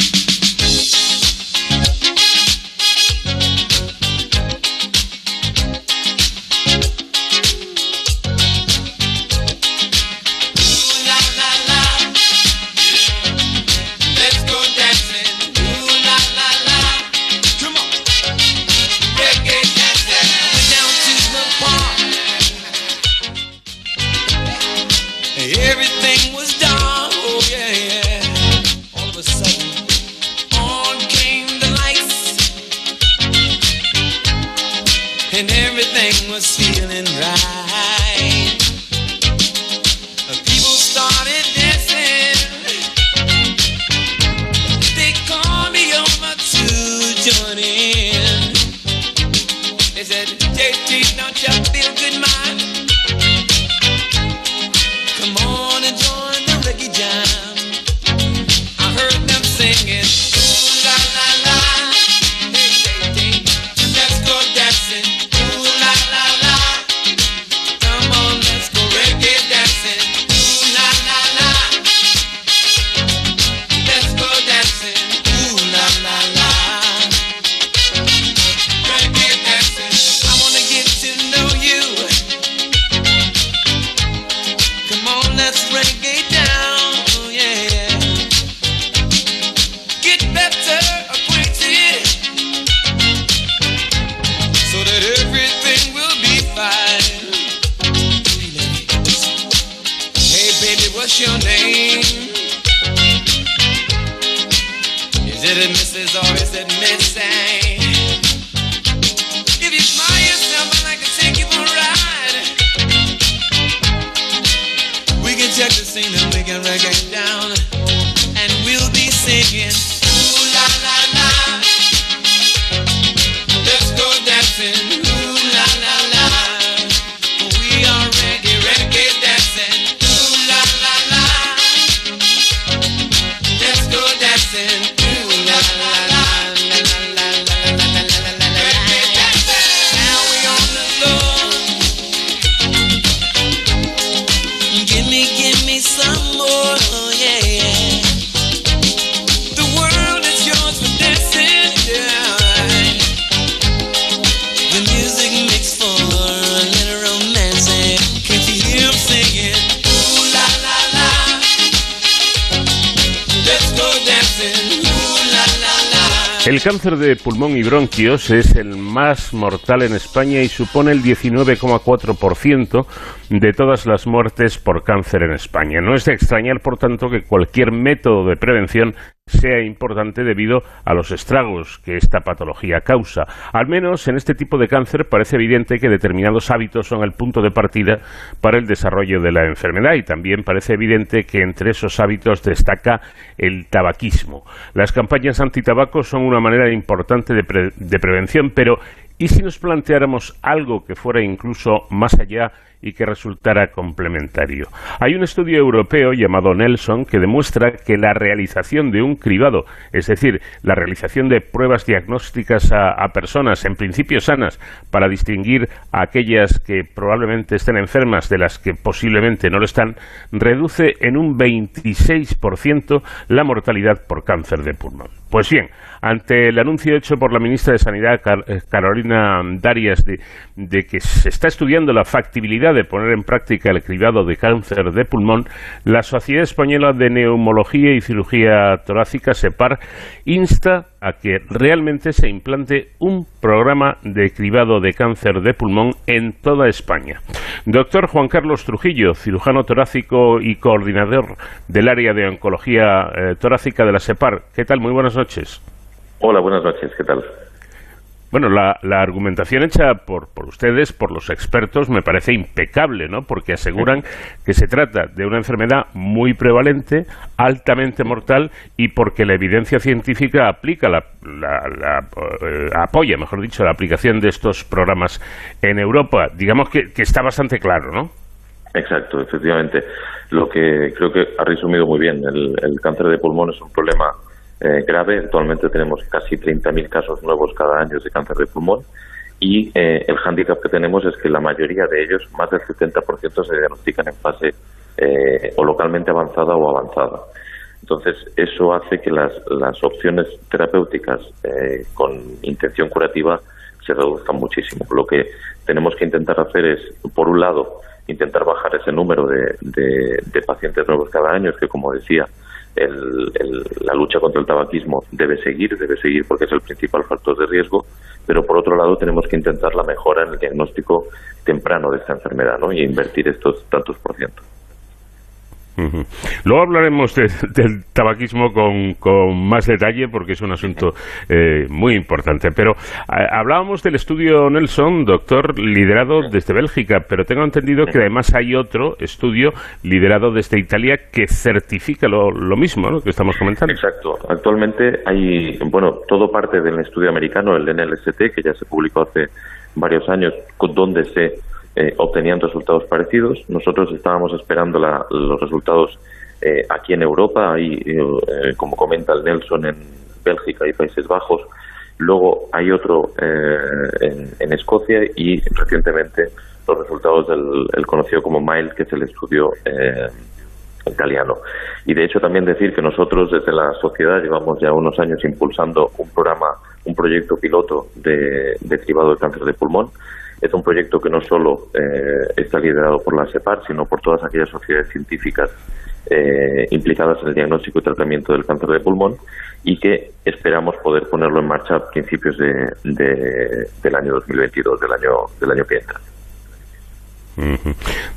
El cáncer de pulmón y bronquios es el más mortal en España y supone el 19,4% de todas las muertes por cáncer en España. No es de extrañar, por tanto, que cualquier método de prevención sea importante debido a los estragos que esta patología causa. Al menos en este tipo de cáncer parece evidente que determinados hábitos son el punto de partida para el desarrollo de la enfermedad y también parece evidente que entre esos hábitos destaca el tabaquismo. Las campañas antitabaco son una manera importante de, de prevención, pero ¿y si nos planteáramos algo que fuera incluso más allá y que resultara complementario. Hay un estudio europeo llamado Nelson que demuestra que la realización de un cribado, es decir, la realización de pruebas diagnósticas a, personas en principio sanas para distinguir a aquellas que probablemente estén enfermas de las que posiblemente no lo están, reduce en un 26% la mortalidad por cáncer de pulmón. Pues bien, ante el anuncio hecho por la ministra de Sanidad, eh, Carolina Darias, de que se está estudiando la factibilidad de poner en práctica el cribado de cáncer de pulmón, la Sociedad Española de Neumología y Cirugía Torácica, SEPAR, insta a que realmente se implante un programa de cribado de cáncer de pulmón en toda España. Doctor Juan Carlos Trujillo, cirujano torácico y coordinador del área de oncología eh, torácica de la SEPAR. ¿Qué tal? Muy buenas noches. Hola, buenas noches, ¿qué tal? Bueno, la, la argumentación hecha por, por ustedes, por los expertos, me parece impecable, ¿no? Porque aseguran que se trata de una enfermedad muy prevalente, altamente mortal, y porque la evidencia científica aplica la, la- la, eh, apoya, mejor dicho, la aplicación de estos programas en Europa. Digamos que, que está bastante claro, ¿no? Exacto, efectivamente. Lo que creo que ha resumido muy bien, el, el cáncer de pulmón es un problema eh, grave. Actualmente tenemos casi 30.000 casos nuevos cada año de cáncer de pulmón y eh, el hándicap que tenemos es que la mayoría de ellos, más del 70%, se diagnostican en fase eh, o localmente avanzada o avanzada. Entonces, eso hace que las, las opciones terapéuticas eh, con intención curativa se reduzcan muchísimo. Lo que tenemos que intentar hacer es, por un lado, intentar bajar ese número de, de- de pacientes nuevos cada año, es que, como decía, el- el- la lucha contra el tabaquismo debe seguir, debe seguir porque es el principal factor de riesgo, pero por otro lado tenemos que intentar la mejora en el diagnóstico temprano de esta enfermedad ¿no? y invertir estos tantos por ciento. Ujú. Luego hablaremos de- del tabaquismo con, con más detalle porque es un asunto eh, muy importante. Pero eh, hablábamos del estudio Nelson, doctor, liderado desde Bélgica, pero tengo entendido que además hay otro estudio liderado desde Italia que certifica lo, lo mismo ¿no? que estamos comentando. Exacto. Actualmente hay, bueno, todo parte del estudio americano, el NLST, que ya se publicó hace varios años, con- donde se eh, obtenían resultados parecidos. Nosotros estábamos esperando la- los resultados eh, aquí en Europa, ahí, eh, como comenta el Nelson, en Bélgica y Países Bajos. Luego hay otro eh, en, en Escocia y recientemente los resultados del el conocido como MILE, que es el estudio eh, italiano. Y de hecho también decir que nosotros desde la sociedad llevamos ya unos años impulsando un programa, un proyecto piloto de, de cribado de cáncer de pulmón. Es un proyecto que no solo eh, está liderado por la SEPAR, sino por todas aquellas sociedades científicas eh, implicadas en el diagnóstico y tratamiento del cáncer de pulmón y que esperamos poder ponerlo en marcha a principios de, de- del año 2022, del año, del año que entra.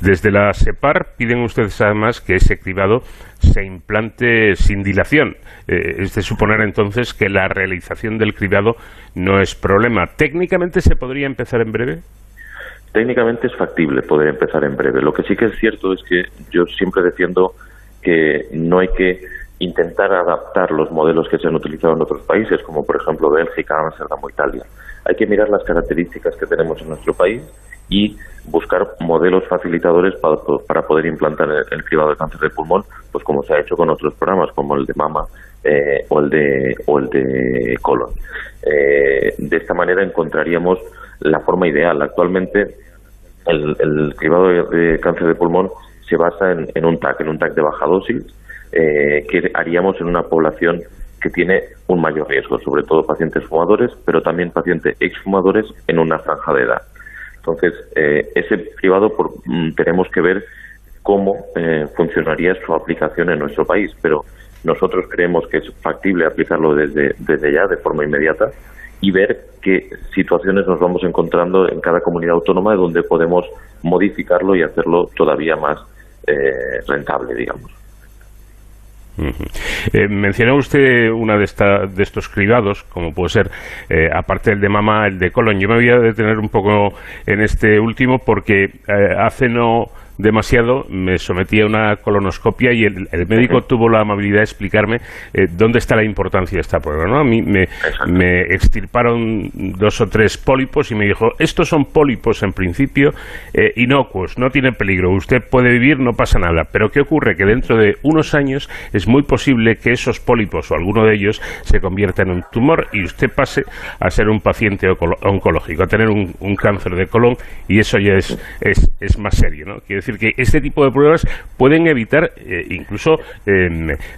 Desde la SEPAR piden ustedes además que ese cribado se implante sin dilación. Eh, es de suponer entonces que la realización del cribado no es problema. ¿Técnicamente se podría empezar en breve? Técnicamente es factible poder empezar en breve. Lo que sí que es cierto es que yo siempre defiendo que no hay que intentar adaptar los modelos que se han utilizado en otros países, como por ejemplo Bélgica, Amsterdam o Italia. Hay que mirar las características que tenemos en nuestro país y buscar modelos facilitadores para, para poder implantar el, cribado de cáncer de pulmón, pues como se ha hecho con otros programas, como el de mama eh, o el de o el de colon. Eh, de esta manera encontraríamos la forma ideal. Actualmente el, el cribado de, de cáncer de pulmón se basa en, en un TAC, en un TAC de baja dosis, eh, que haríamos en una población que tiene un mayor riesgo, sobre todo pacientes fumadores, pero también pacientes exfumadores en una franja de edad. Entonces, eh, ese cribado por- mm, tenemos que ver cómo eh, funcionaría su aplicación en nuestro país, pero nosotros creemos que es factible aplicarlo desde, desde ya, de forma inmediata, y ver qué situaciones nos vamos encontrando en cada comunidad autónoma donde podemos modificarlo y hacerlo todavía más eh, rentable, digamos. Ujú. Eh, mencionó usted una de, de estos cribados, como puede ser, eh, aparte del de mama, el de colon. Yo me voy a detener un poco en este último porque eh, hace no demasiado, me sometí a una colonoscopia y el, el médico tuvo la amabilidad de explicarme eh, dónde está la importancia de esta prueba. ¿no? A mí me, me extirparon dos o tres pólipos y me dijo, estos son pólipos en principio eh, inocuos, no tienen peligro, usted puede vivir, no pasa nada. Pero ¿qué ocurre? Que dentro de unos años es muy posible que esos pólipos o alguno de ellos se convierta en un tumor y usted pase a ser un paciente onco- oncológico, a tener un, un cáncer de colon y eso ya es, es, es más serio. ¿no? Quiere decir que este tipo de pruebas pueden evitar eh, incluso eh,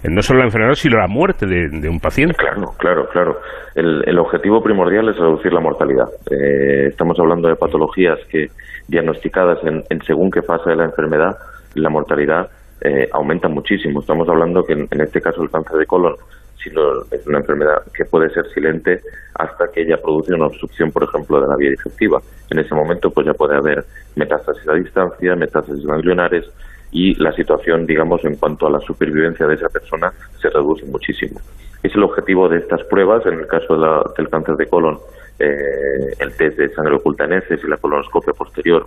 no solo la enfermedad, sino la muerte de, de un paciente. Claro, claro, claro. El, el objetivo primordial es reducir la mortalidad. Eh, estamos hablando de patologías que diagnosticadas en, en según qué fase de la enfermedad, la mortalidad eh, aumenta muchísimo. Estamos hablando que en, en este caso el cáncer de colon, si es una enfermedad que puede ser silente hasta que ella produce una obstrucción, por ejemplo, de la vía digestiva. En ese momento, pues ya puede haber metástasis a distancia, metástasis ganglionares y la situación, digamos, en cuanto a la supervivencia de esa persona se reduce muchísimo. Es el objetivo de estas pruebas, en el caso de la- del cáncer de colon, eh, el test de sangre oculta en heces y la colonoscopia posterior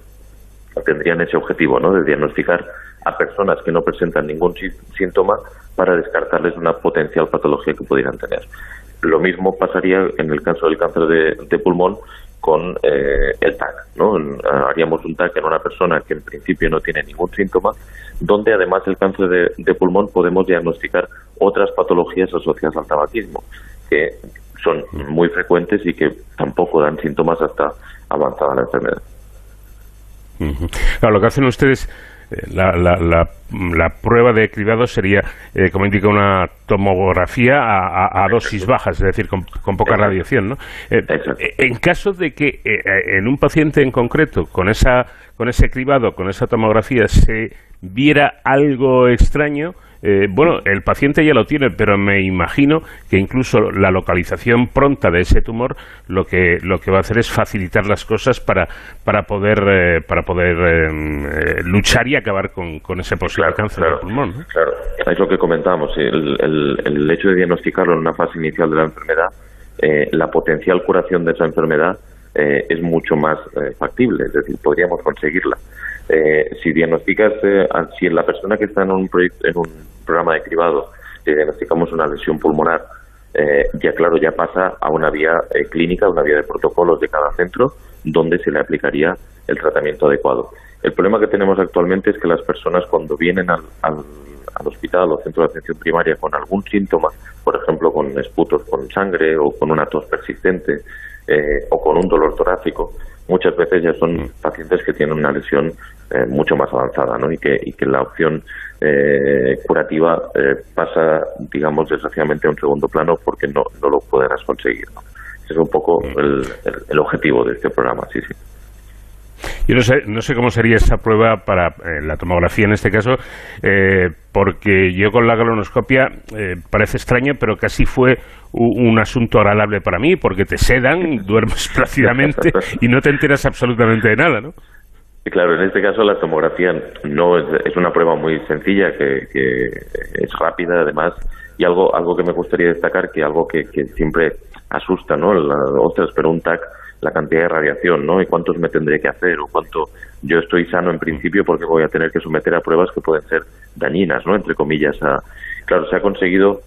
tendrían ese objetivo, ¿no? De diagnosticar a personas que no presentan ningún sí- síntoma para descartarles una potencial patología que pudieran tener. Lo mismo pasaría en el caso del cáncer de, pulmón con eh, el TAC, ¿no? Haríamos un TAC en una persona que en principio no tiene ningún síntoma, donde además del cáncer de, pulmón podemos diagnosticar otras patologías asociadas al tabaquismo, que son muy frecuentes y que tampoco dan síntomas hasta avanzada la enfermedad. Claro, lo que hacen ustedes, la, la, la, la prueba de cribado sería, eh, como indica, una tomografía a, a- a dosis bajas, es decir, con, con poca radiación, ¿no? Eh, eh, en caso de que eh, en un paciente en concreto, con, esa, con ese cribado, con esa tomografía, se viera algo extraño, eh, bueno, el paciente ya lo tiene, pero me imagino que incluso la localización pronta de ese tumor lo que lo que va a hacer es facilitar las cosas para para poder eh, para poder eh, eh, luchar y acabar con, con ese posible cáncer de pulmón. ¿no? Claro, es lo que comentábamos. El, el- el hecho de diagnosticarlo en una fase inicial de la enfermedad, eh, la potencial curación de esa enfermedad eh, es mucho más factible, es decir, podríamos conseguirla. Eh, si diagnosticas, eh, si la persona que está en un, proyecto, en un programa de cribado le diagnosticamos una lesión pulmonar, eh, ya claro, ya pasa a una vía eh, clínica, una vía de protocolos de cada centro, donde se le aplicaría el tratamiento adecuado. El problema que tenemos actualmente es que las personas cuando vienen al, al- al hospital o centro de atención primaria con algún síntoma, por ejemplo con esputos con sangre o con una tos persistente eh, o con un dolor torácico, muchas veces ya son pacientes que tienen una lesión eh, mucho más avanzada ¿no? y, que, y que la opción eh, curativa eh, pasa, digamos, desgraciadamente a un segundo plano porque no, no lo podrás conseguir. ¿no? Ese es un poco el, el- el objetivo de este programa, sí, sí. Yo no sé, no sé cómo sería esa prueba para eh, la tomografía en este caso, eh, porque yo con la colonoscopia eh, parece extraño, pero casi fue un asunto agradable para mí, porque te sedan, duermes plácidamente y no te enteras absolutamente de nada, ¿no? Y claro, en este caso la tomografía no es, es una prueba muy sencilla que, que es rápida además y algo algo que me gustaría destacar que algo que, que siempre asusta, ¿no? La, ostras, pero un TAC, la cantidad de radiación, ¿no? Y cuántos me tendré que hacer o cuánto yo estoy sano en principio porque voy a tener que someter a pruebas que pueden ser dañinas, ¿no? Entre comillas. A, claro, se ha conseguido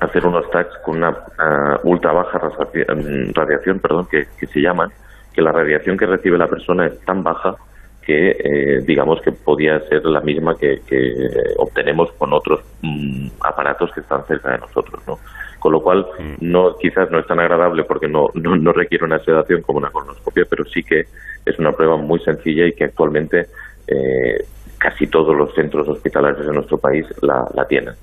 hacer unos TACs con una ah, ultra baja radiación, radiación perdón, que, se llaman, que la radiación que recibe la persona es tan baja que eh, digamos que podía ser la misma que, que obtenemos con otros mm, aparatos que están cerca de nosotros, ¿no? Con lo cual, no, quizás no es tan agradable porque no, no, no requiere una sedación como una colonoscopia, pero sí que es una prueba muy sencilla y que actualmente eh, casi todos los centros hospitalarios de nuestro país la, la tienen.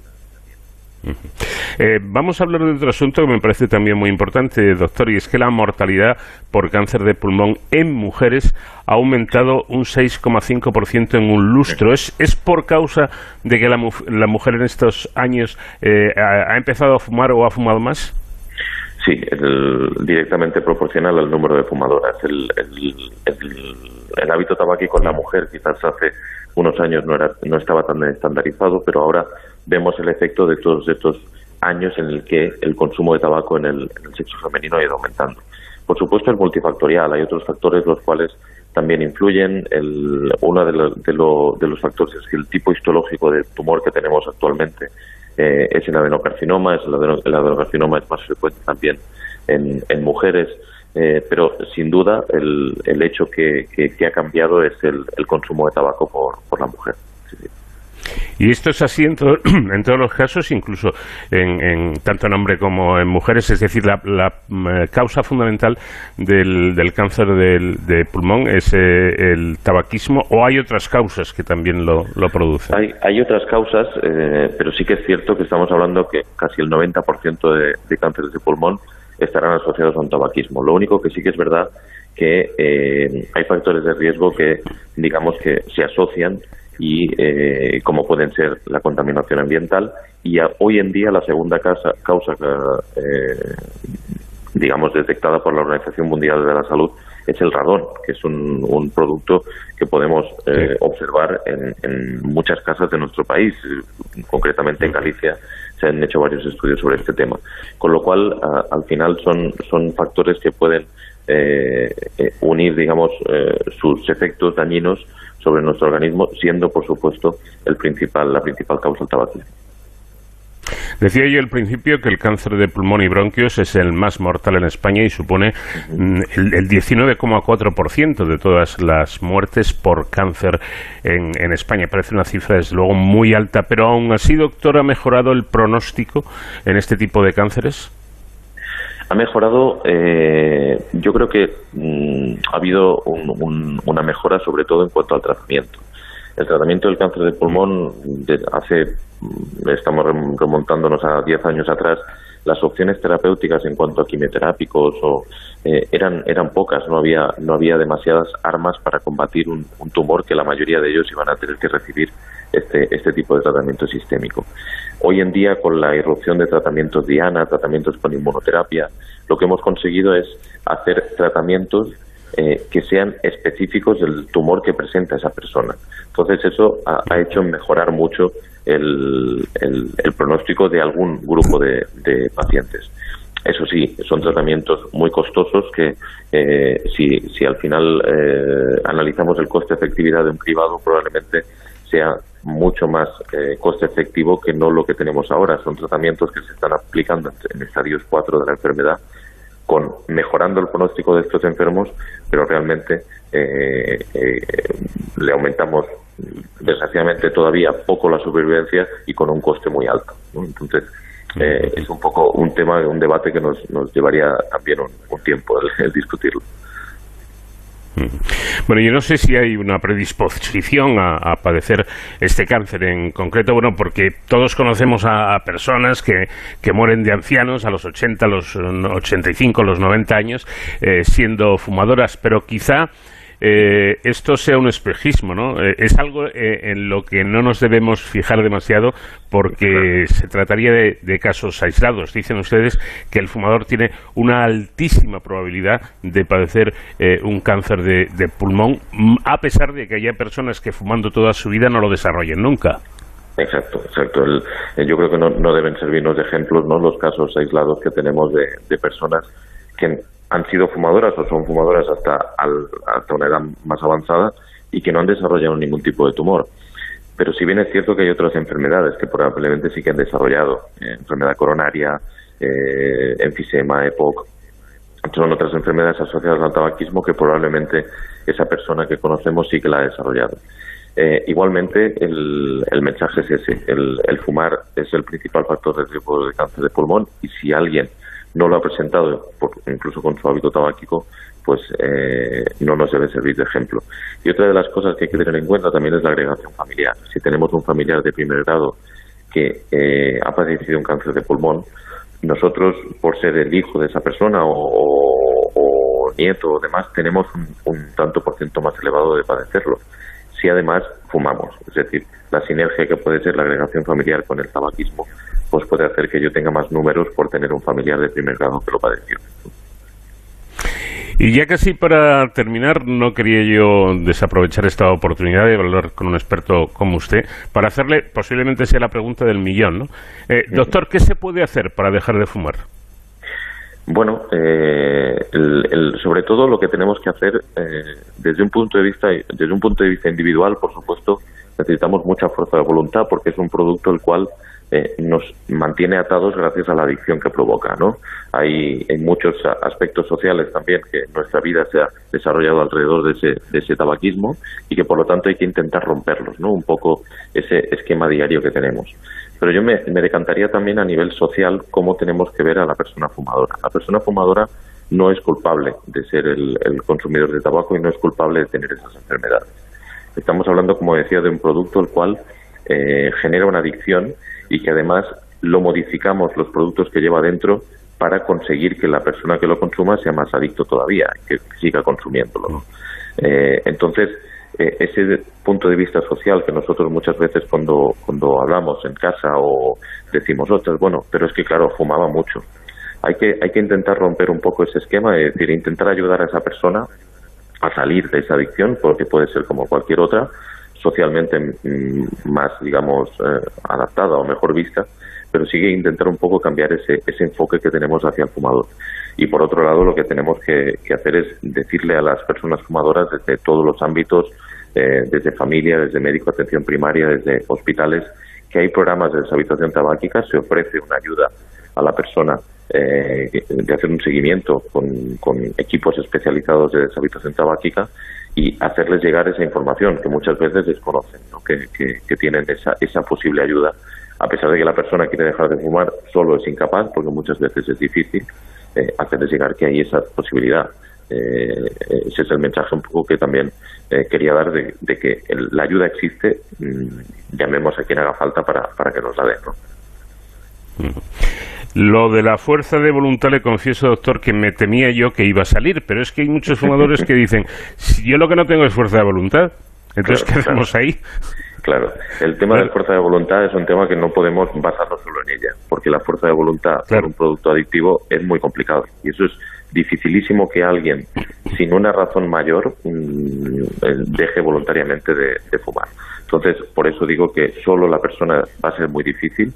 Eh, vamos a hablar de otro asunto que me parece también muy importante, doctor, y es que la mortalidad por cáncer de pulmón en mujeres ha aumentado un 6,5% en un lustro. ¿Es, ¿Es por causa de que la, la mujer en estos años eh, ha, ha empezado a fumar o ha fumado más? Sí, el- directamente proporcional al número de fumadoras. El, el- el- el hábito tabáquico en la mujer quizás hace unos años no, era, no estaba tan estandarizado, pero ahora vemos el efecto de todos estos años en el que el consumo de tabaco en el, en el sexo femenino ha ido aumentando. Por supuesto es multifactorial, hay otros factores los cuales también influyen. El, uno de, lo- de lo- de los factores es que el tipo histológico de tumor que tenemos actualmente eh, es el adenocarcinoma, es el, adeno- el adenocarcinoma es más frecuente también en, mujeres, eh, pero sin duda el, el hecho que ha cambiado es el, el consumo de tabaco por, por la mujer. Y esto es así en, todo- en todos los casos, incluso en, tanto en hombre como en mujeres. Es decir, la, la, mm, causa fundamental del, del cáncer del, de pulmón es eh, el tabaquismo o hay otras causas que también lo, lo producen. Hay, hay otras causas, eh, pero sí que es cierto que estamos hablando que casi el 90% de, de cánceres de pulmón estarán asociados a un tabaquismo. Lo único que sí que es verdad que eh, hay factores de riesgo que, digamos, que se asocian y eh, como pueden ser la contaminación ambiental. Y a- hoy en día la segunda causa, causa eh, digamos detectada por la Organización Mundial de la Salud es el radón, que es un, un producto que podemos eh, observar en, en muchas casas de nuestro país, concretamente en Galicia se han hecho varios estudios sobre este tema, con lo cual a- al final son, son factores que pueden eh, eh, unir, digamos, eh, sus efectos dañinos sobre nuestro organismo, siendo, por supuesto, el principal, la principal causa el tabaquismo. Decía yo al principio que el cáncer de pulmón y bronquios es el más mortal en España y supone mm, el, el 19,4% de todas las muertes por cáncer en, en España. Parece una cifra, desde luego, muy alta, pero aún así, doctor, ¿ha mejorado el pronóstico en este tipo de cánceres? Ha mejorado, eh, yo creo que mm, ha habido un- un- una mejora sobre todo en cuanto al tratamiento. El tratamiento del cáncer de pulmón, de hace, mm, estamos rem- remontándonos a 10 años atrás, las opciones terapéuticas en cuanto a quimioterápicos o, eh, eran, eran pocas, no había, no había demasiadas armas para combatir un, un tumor que la mayoría de ellos iban a tener que recibir este, este tipo de tratamiento sistémico. Hoy en día, con la irrupción de tratamientos diana, tratamientos con inmunoterapia, lo que hemos conseguido es hacer tratamientos eh, que sean específicos del tumor que presenta esa persona. Entonces eso ha, hecho mejorar mucho el, pronóstico de algún grupo de, pacientes. Eso sí, son tratamientos muy costosos que eh, si, si al final eh, analizamos el coste-efectividad de un cribado probablemente sea mucho más eh, coste efectivo que no lo que tenemos ahora. Son tratamientos que se están aplicando en estadios 4 de la enfermedad con mejorando el pronóstico de estos enfermos, pero realmente eh, eh, le aumentamos desgraciadamente todavía poco la supervivencia y con un coste muy alto. Entonces, eh, es un poco un tema, un debate que nos, nos llevaría también un, tiempo el discutirlo. Bueno, yo no sé si hay una predisposición a, a padecer este cáncer en concreto, bueno, porque todos conocemos a, a personas que, que mueren de ancianos a los 80, los eh, 85, los 90 años, eh, siendo fumadoras, pero quizá eh, esto sea un espejismo, ¿no? Eh, es algo eh, en lo que no nos debemos fijar demasiado porque se trataría de, de casos aislados. Dicen ustedes que el fumador tiene una altísima probabilidad de padecer eh, un cáncer de, de pulmón, a pesar de que haya personas que fumando toda su vida no lo desarrollen nunca. Exacto, exacto. El- yo creo que no, no deben servirnos de ejemplos ¿no? los casos aislados que tenemos de, de personas que han sido fumadoras o son fumadoras hasta, al- hasta una edad más avanzada y que no han desarrollado ningún tipo de tumor. Pero si bien es cierto que hay otras enfermedades que probablemente sí que han desarrollado, eh, enfermedad coronaria, eh, enfisema, EPOC, son otras enfermedades asociadas al tabaquismo que probablemente esa persona que conocemos sí que la ha desarrollado. Eh, igualmente, el, el mensaje es ese. El, el fumar es el principal factor de riesgo de cáncer de pulmón y si alguien no lo ha presentado, por- incluso con su hábito tabáquico, pues eh, no nos debe servir de ejemplo. Y otra de las cosas que hay que tener en cuenta también es la agregación familiar. Si tenemos un familiar de primer grado que eh, ha padecido un cáncer de pulmón, nosotros, por ser el hijo de esa persona o, o- nieto o demás, tenemos un, un tanto por ciento más elevado de padecerlo. Si además fumamos, es decir, la sinergia que puede ser la agregación familiar con el tabaquismo, pues puede hacer que yo tenga más números por tener un familiar de primer grado que lo padeció. Y ya casi para terminar, no quería yo desaprovechar esta oportunidad de hablar con un experto como usted para hacerle, posiblemente sea la pregunta del millón, ¿no? Eh, doctor, ¿qué se puede hacer para dejar de fumar? Bueno, eh, el- el- sobre todo lo que tenemos que hacer eh, desde un punto de vista desde un punto de vista individual, por supuesto, necesitamos mucha fuerza de voluntad porque es un producto el cual eh, nos mantiene atados gracias a la adicción que provoca, ¿no? Hay, hay muchos aspectos sociales también que nuestra vida se ha desarrollado alrededor de ese, de ese tabaquismo y que por lo tanto hay que intentar romperlos, ¿no? Un poco ese esquema diario que tenemos. Pero yo me, me decantaría también a nivel social cómo tenemos que ver a la persona fumadora. La persona fumadora no es culpable de ser el, el consumidor de tabaco y no es culpable de tener esas enfermedades. Estamos hablando, como decía, de un producto el cual eh, genera una adicción y que además lo modificamos los productos que lleva dentro para conseguir que la persona que lo consuma sea más adicto todavía, que siga consumiéndolo. Eh, entonces, eh, ese punto de vista social que nosotros muchas veces cuando, cuando hablamos en casa o decimos otras, bueno, pero es que claro, fumaba mucho. Hay que, hay que intentar romper un poco ese esquema, es decir, intentar ayudar a esa persona a salir de esa adicción, porque puede ser como cualquier otra, socialmente mm, más, digamos, eh, adaptada o mejor vista, pero sigue intentar un poco cambiar ese, ese enfoque que tenemos hacia el fumador. Y por otro lado, lo que tenemos que, que hacer es decirle a las personas fumadoras desde todos los ámbitos, eh, desde familia, desde médico, atención primaria, desde hospitales, que hay programas de deshabitación tabáquica, se ofrece una ayuda a la persona eh, de hacer un seguimiento con, con equipos especializados de deshabitación tabáquica y hacerles llegar esa información que muchas veces desconocen, ¿no? que, que- tienen esa, esa posible ayuda. A pesar de que la persona quiere dejar de fumar, solo es incapaz, porque muchas veces es difícil, eh, hacerles llegar que hay esa posibilidad. Eh, ese es el mensaje un poco que también eh, quería dar de, de que el- la ayuda existe, mm, llamemos a quien haga falta para, para que nos la den. ¿no? Lo de la fuerza de voluntad, le confieso, doctor, que me temía yo que iba a salir, pero es que hay muchos fumadores que dicen, si yo lo que no tengo es fuerza de voluntad, entonces Claro, ¿qué hacemos ahí? Claro, el tema de la fuerza de voluntad es un tema que no podemos basarnos solo en ella, porque la fuerza de voluntad por un producto adictivo es muy complicado y eso es dificilísimo que alguien sin una razón mayor mm, eh, deje voluntariamente de, de fumar. Entonces, por eso digo que solo la persona va a ser muy difícil,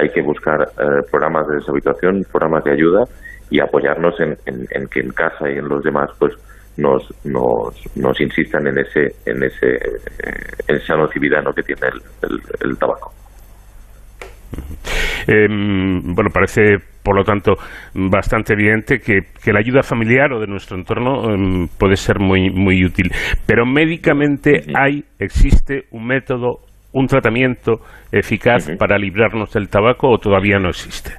hay que buscar eh, programas de deshabitación, programas de ayuda y apoyarnos en, en- en que en casa y en los demás pues nos, nos, nos insistan en ese en ese eh, en esa nocividad ¿no? que tiene el, el- el tabaco. Eh, bueno, parece, por lo tanto, bastante evidente que, que la ayuda familiar o de nuestro entorno em, puede ser muy, muy útil. Pero médicamente hay, existe un método, un tratamiento eficaz para librarnos del tabaco o todavía no existe.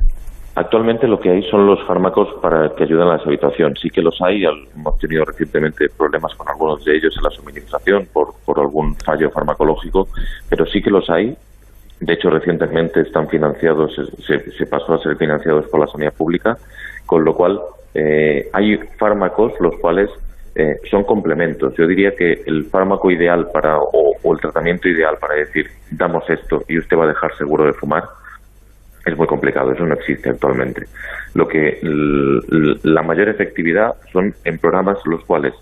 Actualmente lo que hay son los fármacos para que ayudan a la deshabitación. Sí que los hay, hemos tenido recientemente problemas con algunos de ellos en la suministración por, por algún fallo farmacológico, pero sí que los hay. De hecho, recientemente están financiados, se, se- se pasó a ser financiados por la sanidad pública, con lo cual eh, hay fármacos los cuales eh, son complementos. Yo diría que el fármaco ideal para, o, o el tratamiento ideal para decir, damos esto y usted va a dejar seguro de fumar, es muy complicado, eso no existe actualmente. Lo que la mayor efectividad son en programas los cuales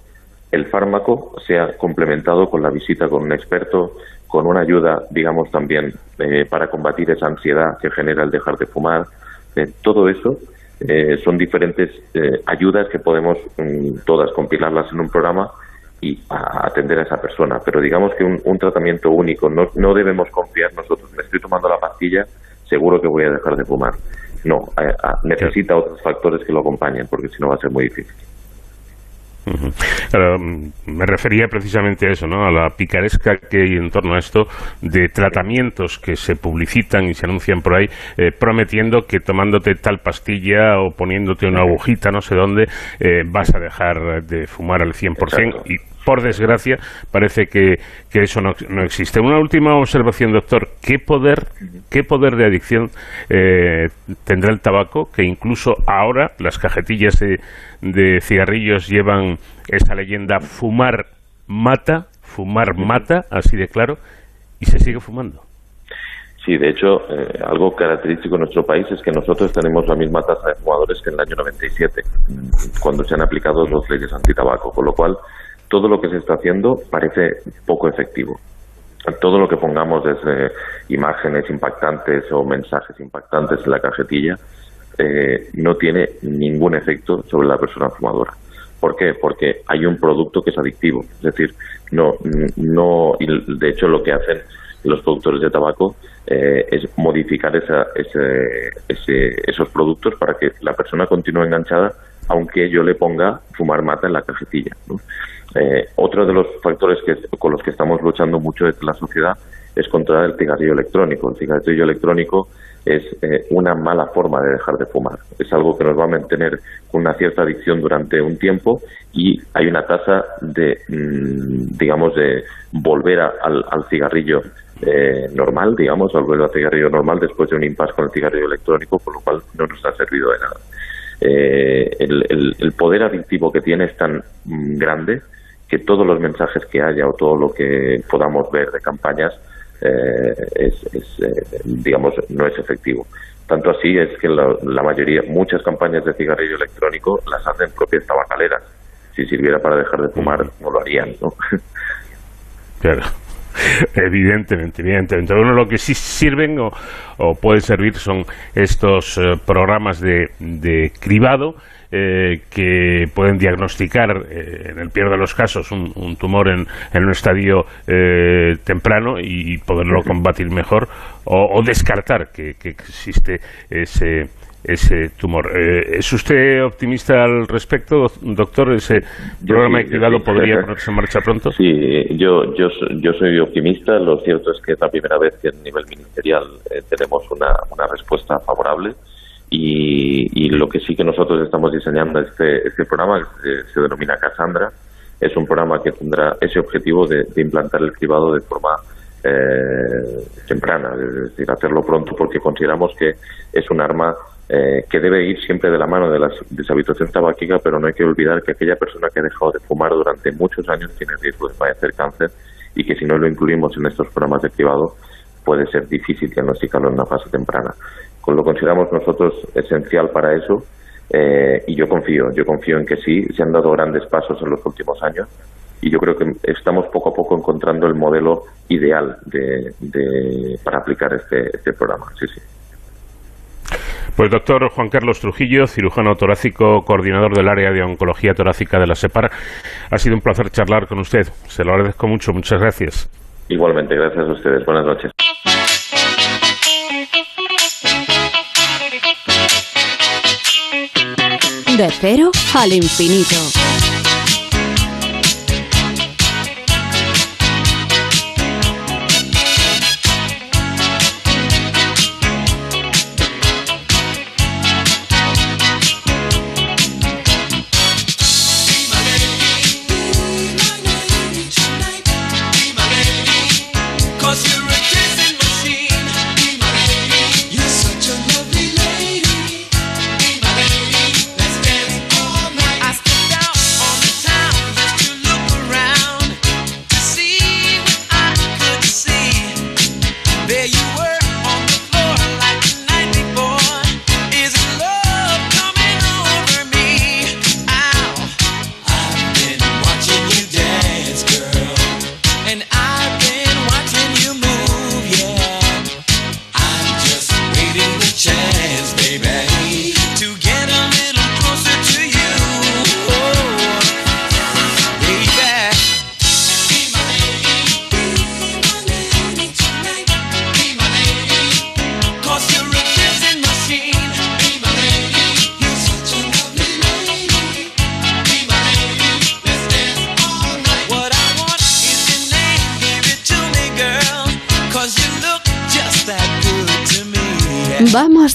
el fármaco sea complementado con la visita con un experto, con una ayuda, digamos, también eh, para combatir esa ansiedad que genera el dejar de fumar. Eh, todo eso eh, son diferentes eh, ayudas que podemos mm, todas compilarlas en un programa y a- atender a esa persona. Pero digamos que un, un tratamiento único, no, no debemos confiar nosotros, me estoy tomando la pastilla, seguro que voy a dejar de fumar. No, eh, ah, necesita otros factores que lo acompañen, porque si no va a ser muy difícil. Mm, me refería precisamente a eso, ¿no? A la picaresca que hay en torno a esto de tratamientos que se publicitan y se anuncian por ahí eh, prometiendo que tomándote tal pastilla o poniéndote una agujita no sé dónde eh, vas a dejar de fumar al 100% y por desgracia parece que, que eso no, no existe. Una última observación, doctor. ¿Qué poder, qué poder de adicción eh, tendrá el tabaco que incluso ahora las cajetillas de, de cigarrillos llevan esa leyenda fumar mata, fumar mata, así de claro, y se sigue fumando? Sí, de hecho, eh, algo característico de nuestro país es que nosotros tenemos la misma tasa de fumadores que en el año 97, mm, cuando se han aplicado dos leyes antitabaco, con lo cual todo lo que se está haciendo parece poco efectivo. Todo lo que pongamos desde imágenes impactantes o mensajes impactantes en la cajetilla eh, no tiene ningún efecto sobre la persona fumadora. ¿Por qué? Porque hay un producto que es adictivo. Es decir, no, no, y de hecho lo que hacen los productores de tabaco eh, es modificar esa, ese, ese- esos productos para que la persona continúe enganchada, aunque yo le ponga fumar mata en la cajetilla. ¿no? Eh, otro de los factores que, con los que estamos luchando mucho desde la sociedad es contra el cigarrillo electrónico. El cigarrillo electrónico es eh, una mala forma de dejar de fumar. Es algo que nos va a mantener con una cierta adicción durante un tiempo y hay una tasa de, mm, digamos, de volver a- al, al cigarrillo eh, normal, digamos, volver al cigarrillo normal después de un impasse con el cigarrillo electrónico, por lo cual no nos ha servido de nada. Eh, el, el- el poder adictivo que tiene es tan mm, grande que todos los mensajes que haya o todo lo que podamos ver de campañas eh, es, es, eh, digamos, no es efectivo. Tanto así es que la, la mayoría, muchas campañas de cigarrillo electrónico las hacen propias tabacaleras. Si sirviera para dejar de fumar, no lo harían, ¿no? Claro. Evidentemente, evidentemente. Uno lo que sí sirven o, o puede servir son estos eh, programas de, de cribado eh, que pueden diagnosticar, eh, en el peor de los casos, un, un tumor en, en un estadio eh, temprano y poderlo combatir mejor o, o descartar que, que existe ese ese tumor. Eh, ¿Es usted optimista al respecto, doctor? ¿Ese programa sí, sí. podría ponerse en marcha pronto? Sí, yo, yo, yo soy optimista. Lo cierto es que es la primera vez que a nivel ministerial eh, tenemos una, una respuesta favorable. Y, y lo que sí que nosotros estamos diseñando este, este programa eh, se denomina Cassandra. Es un programa que tendrá ese objetivo de, de implantar el cribado de forma eh, temprana, es decir, hacerlo pronto porque consideramos que es un arma eh, que debe ir siempre de la mano de la deshabituación tabáquica, pero no hay que olvidar que aquella persona que ha dejado de fumar durante muchos años tiene riesgo de padecer cáncer y que si no lo incluimos en estos programas de cribado puede ser difícil diagnosticarlo en una fase temprana. Lo consideramos nosotros esencial para eso eh, y yo confío, yo confío en que sí, se han dado grandes pasos en los últimos años y yo creo que estamos poco a poco encontrando el modelo ideal de, de- para aplicar este, este programa. Sí, sí. Pues doctor Juan Carlos Trujillo, cirujano torácico, coordinador del área de oncología torácica de la SEPAR, ha sido un placer charlar con usted. Se lo agradezco mucho. Muchas gracias. Igualmente, gracias a ustedes. Buenas noches. De cero al infinito.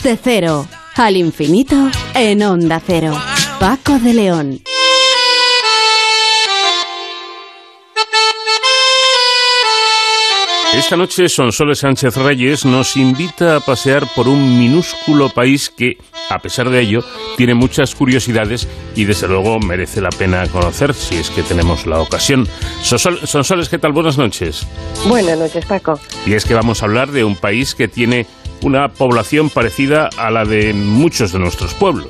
Vamos de cero al infinito en Onda Cero. Paco de León. Esta noche Sonsoles Sánchez Reyes nos invita a pasear por un minúsculo país que, a pesar de ello, tiene muchas curiosidades y desde luego merece la pena conocer si es que tenemos la ocasión. Sonsol- Sonsoles, ¿qué tal? Buenas noches. Buenas noches, Paco. Y es que vamos a hablar de un país que tiene una población parecida a la de muchos de nuestros pueblos.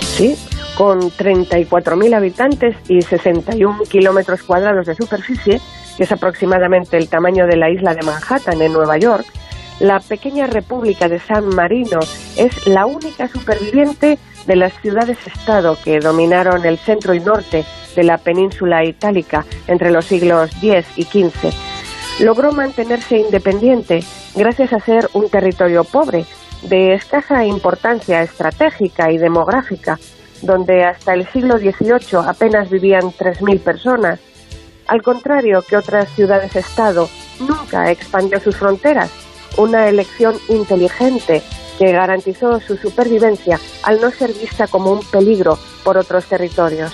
Sí, con 34.000 habitantes y 61 kilómetros cuadrados de superficie, que es aproximadamente el tamaño de la isla de Manhattan en Nueva York, La pequeña república de San Marino es la única superviviente de las ciudades-estado que dominaron el centro y norte de la península itálica entre los siglos X y XV. Logró mantenerse independiente gracias a ser un territorio pobre, de escasa importancia estratégica y demográfica, donde hasta el siglo XVIII apenas vivían 3.000 personas. Al contrario que otras ciudades-estado, nunca expandió sus fronteras, una elección inteligente que garantizó su supervivencia al no ser vista como un peligro por otros territorios.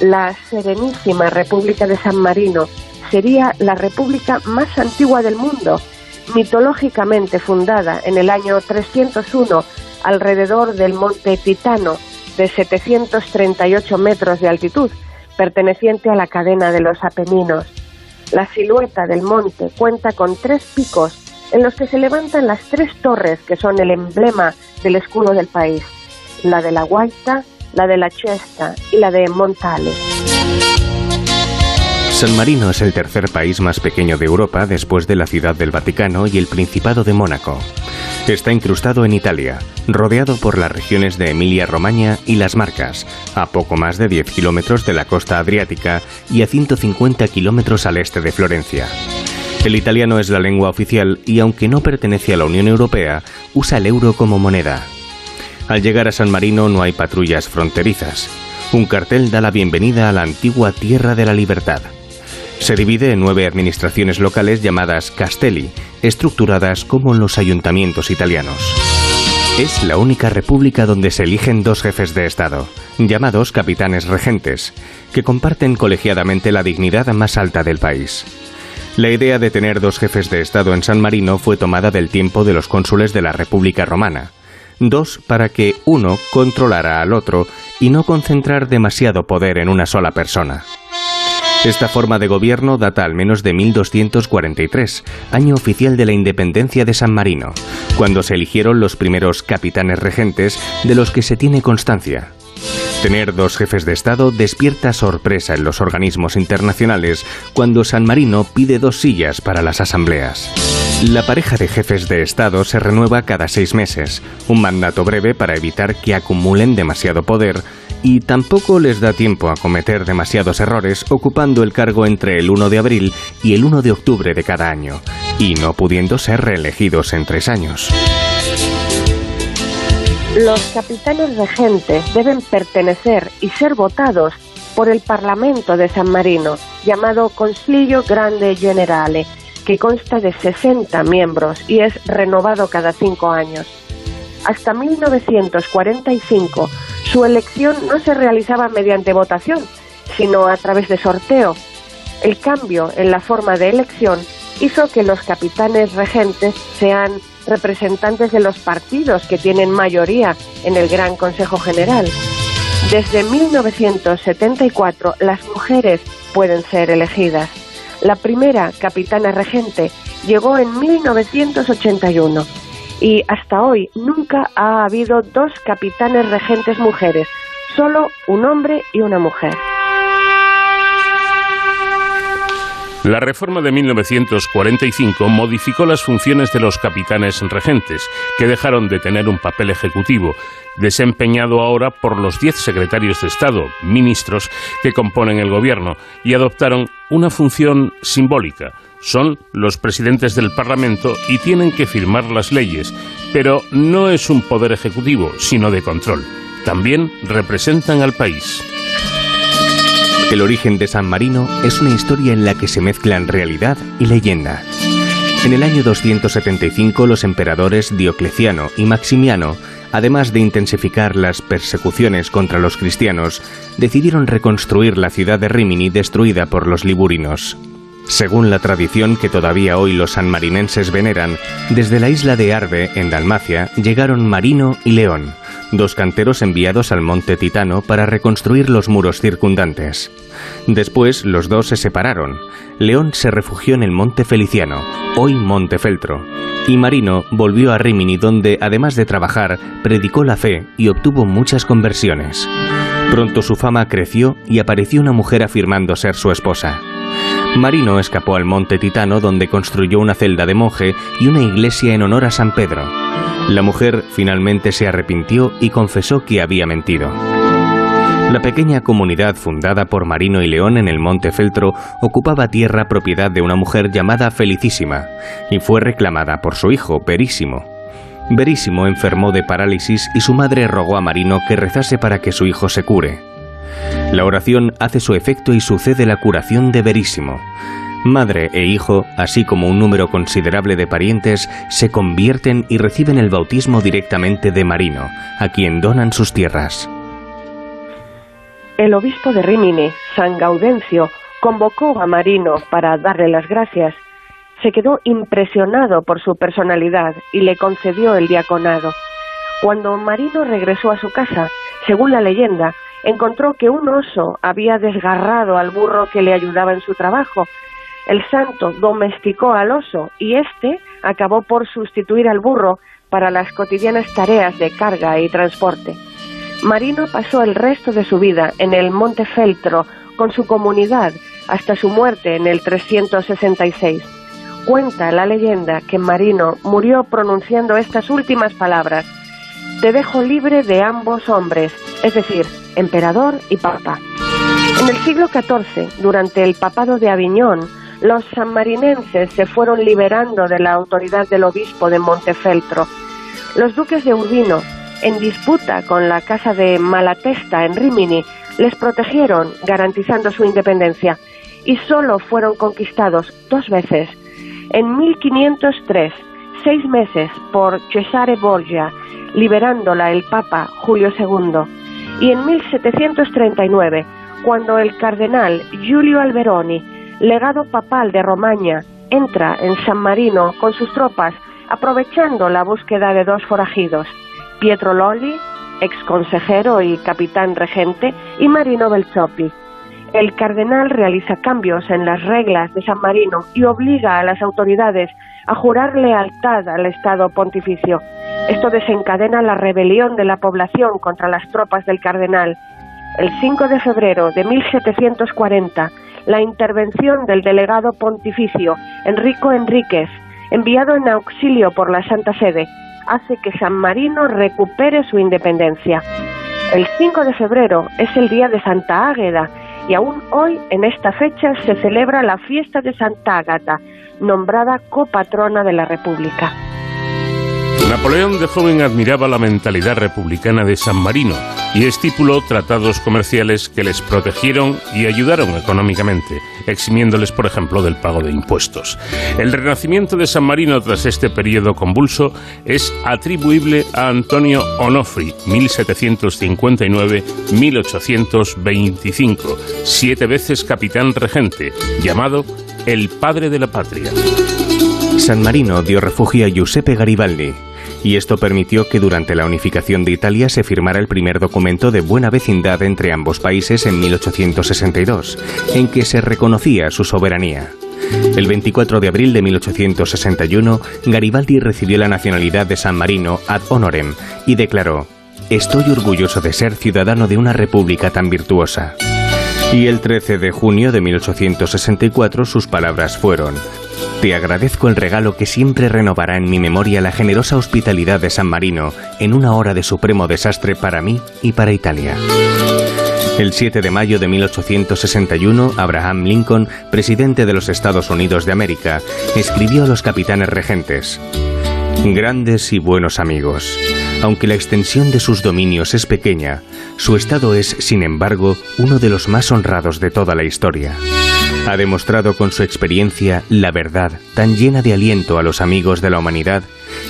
La Serenísima República de San Marino sería la república más antigua del mundo, mitológicamente fundada en el año 301 alrededor del monte Titano, de 738 metros de altitud, perteneciente a la cadena de los Apeninos. La silueta del monte cuenta con tres picos en los que se levantan las tres torres que son el emblema del escudo del país, la de la Guaita, la de la Chesta y la de Montale. San Marino es el tercer país más pequeño de Europa después de la Ciudad del Vaticano y el Principado de Mónaco. Está incrustado en Italia, rodeado por las regiones de Emilia-Romagna y Las Marcas, a poco más de 10 kilómetros de la costa adriática y a 150 kilómetros al este de Florencia. El italiano es la lengua oficial y aunque no pertenece a la Unión Europea, usa el euro como moneda. Al llegar a San Marino no hay patrullas fronterizas. Un cartel da la bienvenida a la antigua Tierra de la Libertad. Se divide en nueve administraciones locales llamadas castelli, estructuradas como los ayuntamientos italianos. Es la única república donde se eligen dos jefes de Estado, llamados capitanes regentes, que comparten colegiadamente la dignidad más alta del país. La idea de tener dos jefes de Estado en San Marino fue tomada del tiempo de los cónsules de la República Romana. Dos para que uno controlara al otro y no concentrar demasiado poder en una sola persona. Esta forma de gobierno data al menos de 1243, año oficial de la independencia de San Marino, cuando se eligieron los primeros capitanes regentes de los que se tiene constancia. Tener dos jefes de Estado despierta sorpresa en los organismos internacionales cuando San Marino pide dos sillas para las asambleas. La pareja de jefes de Estado se renueva cada seis meses, un mandato breve para evitar que acumulen demasiado poder y tampoco les da tiempo a cometer demasiados errores ocupando el cargo entre el 1 de abril y el 1 de octubre de cada año, y no pudiendo ser reelegidos en tres años. Los capitanes regentes deben pertenecer y ser votados por el Parlamento de San Marino, llamado Consiglio Grande Generale, que consta de 60 miembros y es renovado cada cinco años. Hasta 1945 su elección no se realizaba mediante votación, sino a través de sorteo. El cambio en la forma de elección hizo que los capitanes regentes sean representantes de los partidos que tienen mayoría en el Gran Consejo General. Desde 1974 las mujeres pueden ser elegidas. La primera capitana regente llegó en 1981 y hasta hoy nunca ha habido dos capitanes regentes mujeres, solo un hombre y una mujer. La reforma de 1945 modificó las funciones de los capitanes regentes, que dejaron de tener un papel ejecutivo, desempeñado ahora por los diez secretarios de Estado, ministros, que componen el gobierno, y adoptaron una función simbólica. Son los presidentes del Parlamento y tienen que firmar las leyes, pero no es un poder ejecutivo, sino de control. También representan al país. El origen de San Marino es una historia en la que se mezclan realidad y leyenda. En el año 275 los emperadores Diocleciano y Maximiano, además de intensificar las persecuciones contra los cristianos, decidieron reconstruir la ciudad de Rimini destruida por los liburinos. Según la tradición que todavía hoy los sanmarinenses veneran, desde la isla de Arve, en Dalmacia, llegaron Marino y León, dos canteros enviados al monte Titano para reconstruir los muros circundantes. Después los dos se separaron. León se refugió en el monte Feliciano, hoy Monte Feltro, y Marino volvió a Rimini donde, además de trabajar, predicó la fe y obtuvo muchas conversiones. Pronto su fama creció y apareció una mujer afirmando ser su esposa. Marino escapó al monte Titano donde construyó una celda de monje y una iglesia en honor a San Pedro. La mujer finalmente se arrepintió y confesó que había mentido. La pequeña comunidad fundada por Marino y León en el Monte Feltro ocupaba tierra propiedad de una mujer llamada Felicísima y fue reclamada por su hijo, Verísimo. Verísimo enfermó de parálisis y su madre rogó a Marino que rezase para que su hijo se cure. La oración hace su efecto y sucede la curación de Verísimo. Madre e hijo, así como un número considerable de parientes, se convierten y reciben el bautismo directamente de Marino, a quien donan sus tierras. El obispo de Rímini, San Gaudencio, convocó a Marino para darle las gracias. Se quedó impresionado por su personalidad y le concedió el diaconado. Cuando Marino regresó a su casa, según la leyenda, encontró que un oso había desgarrado al burro que le ayudaba en su trabajo. El santo domesticó al oso y éste acabó por sustituir al burro para las cotidianas tareas de carga y transporte. Marino pasó el resto de su vida en el Monte Feltro con su comunidad hasta su muerte en el 366. Cuenta la leyenda que Marino murió pronunciando estas últimas palabras: Te dejo libre de ambos hombres, es decir, emperador y papa. En el siglo XIV, durante el papado de Aviñón, los sanmarinenses se fueron liberando de la autoridad del obispo de Montefeltro. Los duques de Urbino, en disputa con la casa de Malatesta en Rimini, les protegieron, garantizando su independencia, y solo fueron conquistados dos veces. En 1503, seis meses por Cesare Borgia, liberándola el Papa Julio II, y en 1739, cuando el cardenal Giulio Alberoni, legado papal de Romaña, entra en San Marino con sus tropas, aprovechando la búsqueda de dos forajidos, Pietro Lolli, ex consejero y capitán regente, y Marino Belzoppi. El cardenal realiza cambios en las reglas de San Marino y obliga a las autoridades a jurar lealtad al Estado pontificio. Esto desencadena la rebelión de la población contra las tropas del cardenal. El 5 de febrero de 1740, la intervención del delegado pontificio Enrico Enríquez, enviado en auxilio por la Santa Sede, hace que San Marino recupere su independencia. El 5 de febrero es el día de Santa Águeda y aún hoy en esta fecha se celebra la fiesta de Santa Ágata, nombrada copatrona de la República. Napoleón de joven admiraba la mentalidad republicana de San Marino y estipuló tratados comerciales que les protegieron y ayudaron económicamente, eximiéndoles, por ejemplo, del pago de impuestos. El renacimiento de San Marino tras este periodo convulso es atribuible a Antonio Onofri, 1759-1825, siete veces capitán regente, llamado el padre de la patria. San Marino dio refugio a Giuseppe Garibaldi, y esto permitió que durante la unificación de Italia se firmara el primer documento de buena vecindad entre ambos países en 1862, en que se reconocía su soberanía. El 24 de abril de 1861, Garibaldi recibió la nacionalidad de San Marino ad honorem y declaró, Estoy orgulloso de ser ciudadano de una república tan virtuosa. Y el 13 de junio de 1864 sus palabras fueron, Te agradezco el regalo que siempre renovará en mi memoria la generosa hospitalidad de San Marino en una hora de supremo desastre para mí y para Italia. El 7 de mayo de 1861, Abraham Lincoln, presidente de los Estados Unidos de América, escribió a los capitanes regentes, Grandes y buenos amigos, aunque la extensión de sus dominios es pequeña, su estado es, sin embargo, uno de los más honrados de toda la historia. Ha demostrado con su experiencia la verdad tan llena de aliento a los amigos de la humanidad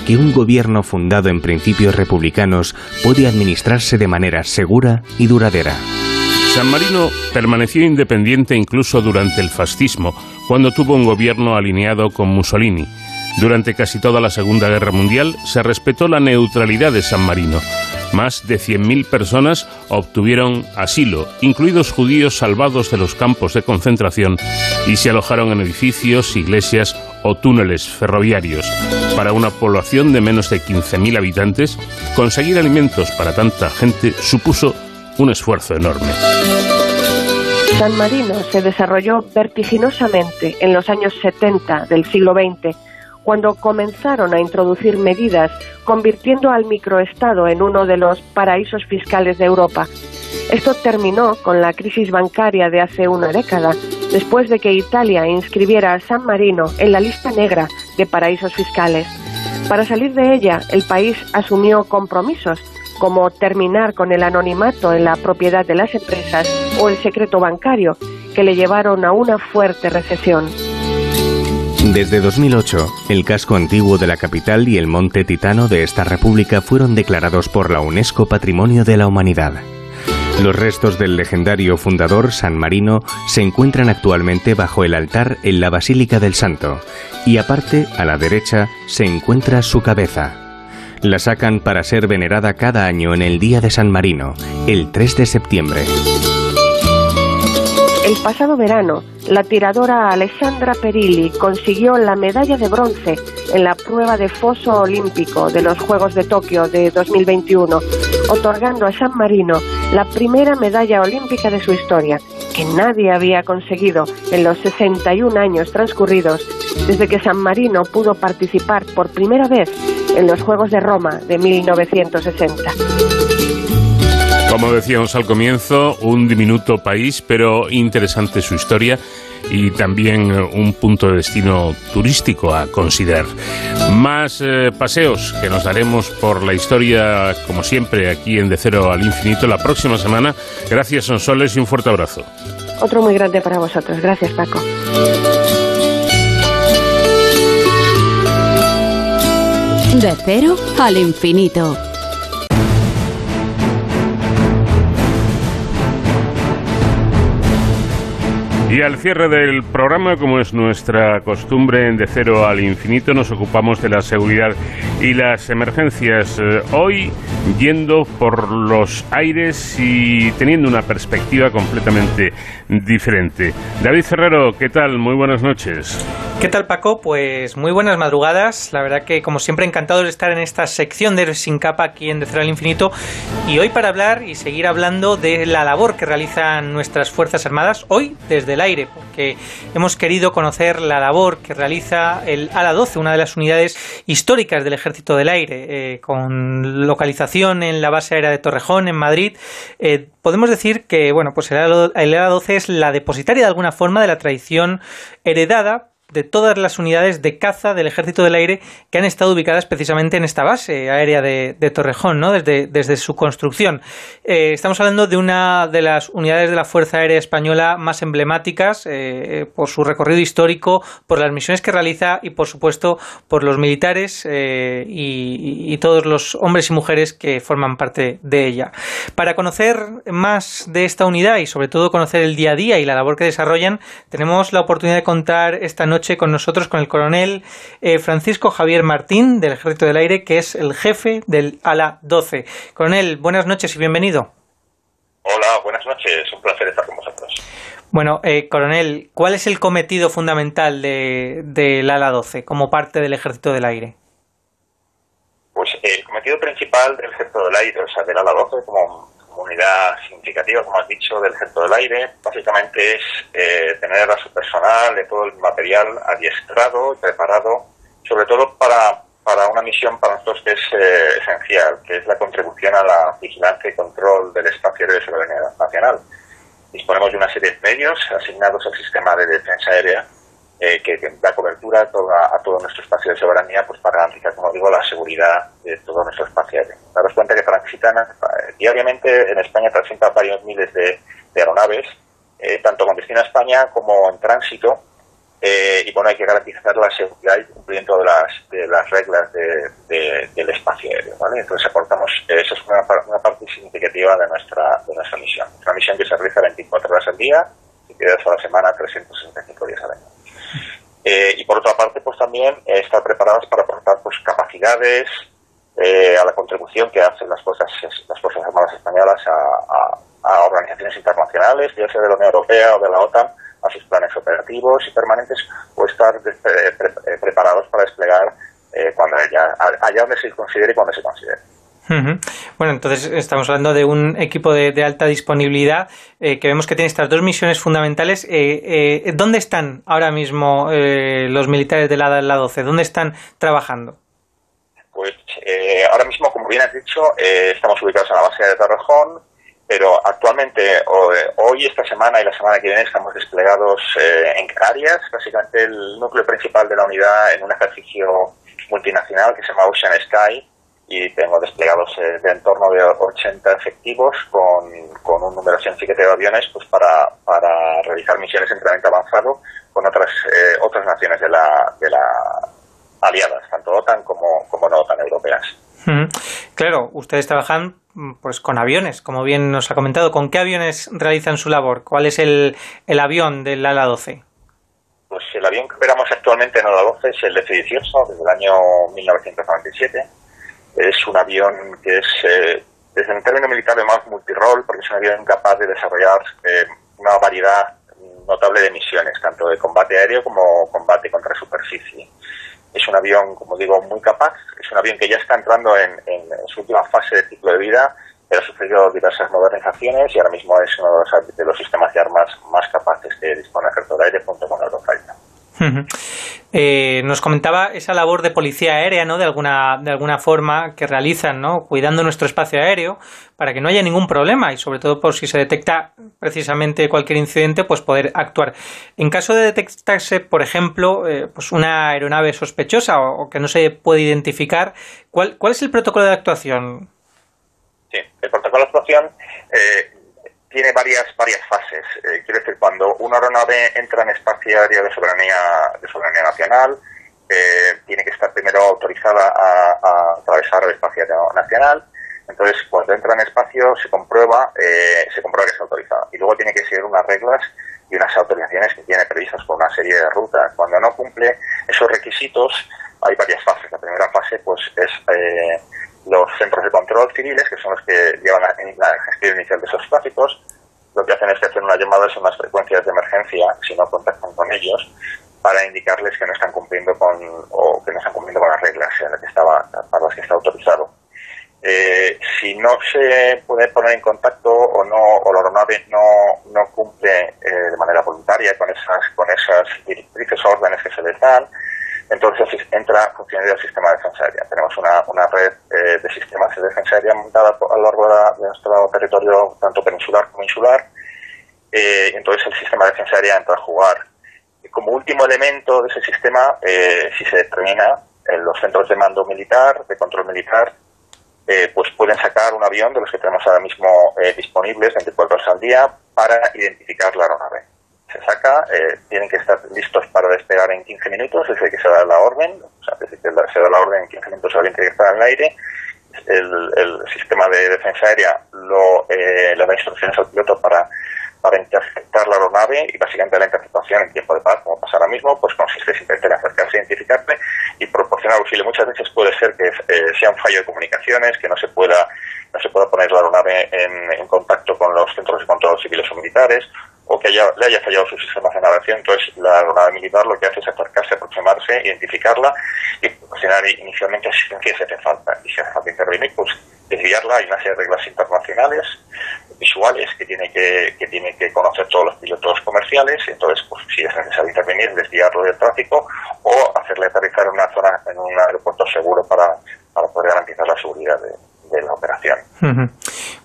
que un gobierno fundado en principios republicanos puede administrarse de manera segura y duradera. San Marino permaneció independiente incluso durante el fascismo, cuando tuvo un gobierno alineado con Mussolini. Durante casi toda la Segunda Guerra Mundial se respetó la neutralidad de San Marino. Más de 100.000 personas obtuvieron asilo, incluidos judíos salvados de los campos de concentración, y se alojaron en edificios, iglesias o túneles ferroviarios. Para una población de menos de 15.000 habitantes, conseguir alimentos para tanta gente supuso un esfuerzo enorme. San Marino se desarrolló vertiginosamente en los años 70 del siglo XX, cuando comenzaron a introducir medidas convirtiendo al microestado en uno de los paraísos fiscales de Europa. Esto terminó con la crisis bancaria de hace una década, después de que Italia inscribiera a San Marino en la lista negra de paraísos fiscales. Para salir de ella, el país asumió compromisos, como terminar con el anonimato en la propiedad de las empresas o el secreto bancario, que le llevaron a una fuerte recesión. Desde 2008, el casco antiguo de la capital y el monte Titano de esta república fueron declarados por la UNESCO Patrimonio de la Humanidad. Los restos del legendario fundador San Marino se encuentran actualmente bajo el altar en la Basílica del Santo y aparte, a la derecha, se encuentra su cabeza. La sacan para ser venerada cada año en el Día de San Marino, el 3 de septiembre. El pasado verano, la tiradora Alessandra Perilli consiguió la medalla de bronce en la prueba de foso olímpico de los Juegos de Tokio de 2021, otorgando a San Marino la primera medalla olímpica de su historia, que nadie había conseguido en los 61 años transcurridos desde que San Marino pudo participar por primera vez en los Juegos de Roma de 1960. Como decíamos al comienzo, un diminuto país, pero interesante su historia y también eh, un punto de destino turístico a considerar. Más eh, paseos que nos daremos por la historia, como siempre, aquí en De Cero al Infinito la próxima semana. Gracias, Sonsoles, y un fuerte abrazo. Otro muy grande para vosotros. Gracias, Paco. De cero al infinito. Y al cierre del programa, como es nuestra costumbre en De Cero al Infinito, nos ocupamos de la seguridad y las emergencias. Eh, hoy yendo por los aires y teniendo una perspectiva completamente diferente. David Ferrero, ¿qué tal? Muy buenas noches. ¿Qué tal Paco? Pues muy buenas madrugadas. La verdad que como siempre encantado de estar en esta sección de sin capa aquí en De Cero al Infinito y hoy para hablar y seguir hablando de la labor que realizan nuestras Fuerzas Armadas hoy desde el aire, porque hemos querido conocer la labor que realiza el ALA 12, una de las unidades históricas del Ejército del Aire, eh, con localización en la base aérea de Torrejón, en Madrid. Eh, podemos decir que bueno, pues el ALA, el ALA 12 es la depositaria de alguna forma de la tradición heredada de todas las unidades de caza del Ejército del Aire que han estado ubicadas precisamente en esta base aérea de, Torrejón, ¿no? desde, desde su construcción. Eh, estamos hablando de una de las unidades de la Fuerza Aérea Española más emblemáticas eh, por su recorrido histórico, por las misiones que realiza y, por supuesto, por los militares eh, y todos los hombres y mujeres que forman parte de ella. Para conocer más de esta unidad y, sobre todo, conocer el día a día y la labor que desarrollan, tenemos la oportunidad de contar esta noche con nosotros con el coronel eh, Francisco Javier Martín del Ejército del Aire, que es el jefe del ALA 12. Coronel, buenas noches y bienvenido. Hola, buenas noches. Un placer estar con vosotros. Bueno, eh, coronel, ¿cuál es el cometido fundamental del de, del ALA 12 como parte del Ejército del Aire? Pues el cometido principal del Ejército del Aire, o sea, del ALA 12, como unidad significativa, como has dicho, del Ejército del Aire, básicamente es eh, tener a su personal de todo el material adiestrado y preparado, sobre todo para, para una misión para nosotros que es eh, esencial, que es la contribución a la vigilancia y control del espacio aéreo de soberanía nacional. Disponemos de una serie de medios asignados al sistema de defensa aérea eh, que, da cobertura a, todo nuestro espacio de soberanía pues para garantizar, como digo, la seguridad de todo nuestro espacio aéreo. Daros cuenta que transitan eh, diariamente en España transitan varios miles de, aeronaves, eh, tanto con destino a España como en tránsito, y bueno, hay que garantizar la seguridad y cumplimiento de las, de las reglas de, de, del espacio aéreo, ¿vale? Entonces aportamos, eso es una, una parte significativa de nuestra, de nuestra misión. Una misión que se realiza 24 horas al día, 7 días a la semana, 365 días al año. Eh, y por otra parte, pues también eh, estar preparadas para aportar pues capacidades eh, a la contribución que hacen las fuerzas, las fuerzas armadas españolas a, organizaciones internacionales, ya sea de la Unión Europea o de la OTAN, a sus planes operativos y permanentes, o estar pre pre preparados para desplegar cuando haya, allá donde se considere y cuando se considere. Bueno, entonces estamos hablando de un equipo de, alta disponibilidad eh, que vemos que tiene estas dos misiones fundamentales. Eh, eh, ¿Dónde están ahora mismo eh, los militares de la, la 12? ¿Dónde están trabajando? Pues ahora mismo, como bien has dicho, estamos ubicados en la base de Torrejón, pero actualmente, hoy, esta semana y la semana que viene, estamos desplegados en Canarias, básicamente el núcleo principal de la unidad en un ejercicio multinacional que se llama Ocean Sky, y tengo desplegados eh, de en torno de 80 efectivos con, con un número significativo de aviones pues para, para realizar misiones de entrenamiento avanzado con otras eh, otras naciones de la, de la aliadas, tanto OTAN como, como no OTAN europeas. Claro, ustedes trabajan mm, pues con aviones, como bien nos ha comentado. ¿Con qué aviones realizan su labor? ¿Cuál es el, el avión del ala 12? Pues el avión que operamos actualmente en ODA 12 es el F-18 desde el año 1997. Es un avión que es, eh, desde el término militar, más multirol, porque es un avión capaz de desarrollar eh, una variedad notable de misiones, tanto de combate aéreo como combate contra superficie. Es un avión, como digo, muy capaz. Es un avión que ya está entrando en, su última fase de ciclo de vida, pero ha sufrido diversas modernizaciones y ahora mismo es uno de los, de los sistemas de armas más capaces que dispone ejército de aire junto con el Eurofighter. Eh, nos comentaba esa labor de policía aérea, ¿no? De alguna, de alguna forma que realizan, ¿no? Cuidando nuestro espacio aéreo para que no haya ningún problema y sobre todo por si se detecta precisamente cualquier incidente, pues poder actuar. En caso de detectarse, por ejemplo, eh, pues una aeronave sospechosa o, o que no se puede identificar, ¿cuál, ¿cuál es el protocolo de actuación? Sí, el protocolo de actuación eh, tiene varias varias fases. Eh, quiero decir, cuando una aeronave entra en espacio aéreo de soberanía de soberanía nacional, eh, tiene que estar primero autorizada a, atravesar el espacio nacional. Entonces, cuando entra en espacio, se comprueba eh, se comprueba que está autorizada. Y luego tiene que seguir unas reglas y unas autorizaciones que tiene previstas por una serie de rutas. Cuando no cumple esos requisitos, hay varias fases. La primera fase, pues, es eh, los centros de control civiles, que son los que llevan la, gestión inicial de esos tráficos, lo que hacen es que hacen una llamada a unas frecuencias de emergencia, si no contactan con ellos, para indicarles que no están cumpliendo con, o que no están cumpliendo con las reglas en las que estaba, para las que está autorizado. Eh, si no se puede poner en contacto o no o la aeronave no, no cumple eh, de manera voluntaria con esas con esas directrices o órdenes que se les dan, entonces entra funcionario del sistema de defensa aérea. Tenemos una, una red eh, de sistemas de defensa aérea montada a lo largo de, nuestro territorio, tanto peninsular como insular. Eh, entonces el sistema de defensa aérea entra a jugar. Como último elemento de ese sistema, eh, si se determina en los centros de mando militar, de control militar, eh, pues pueden sacar un avión de los que tenemos ahora mismo disponibles 24 horas al día para identificar la aeronave. Se saca, eh, tienen que estar listos para despegar en 15 minutos desde que se da la orden, o sea, que se da la orden en 15 minutos avión tiene que estar en el aire. El, sistema de defensa aérea lo, eh, le da instrucciones al piloto para, para interceptar la aeronave y básicamente la interceptación en tiempo de paz, como pasa ahora mismo, pues consiste simplemente en acercarse identificarle y proporcionar auxilio. Muchas veces puede ser que eh, sea un fallo de comunicaciones, que no se pueda no se pueda poner la aeronave en contacto con los centros de control civiles o militares o que haya, le haya fallado su sistema de navegación. Entonces, la aeronave militar lo que hace es acercarse, aproximarse, identificarla y proporcionar inicialmente asistencia si hace falta. Y si hace falta intervenir, pues desviarla. Hay una serie de reglas internacionales, visuales, que tiene que, que tiene que conocer todos los pilotos comerciales. Entonces, pues si es necesario intervenir, desviarlo del tráfico o hacerle aterrizar en una zona, en un aeropuerto seguro para, para poder garantizar la seguridad de, de la operación.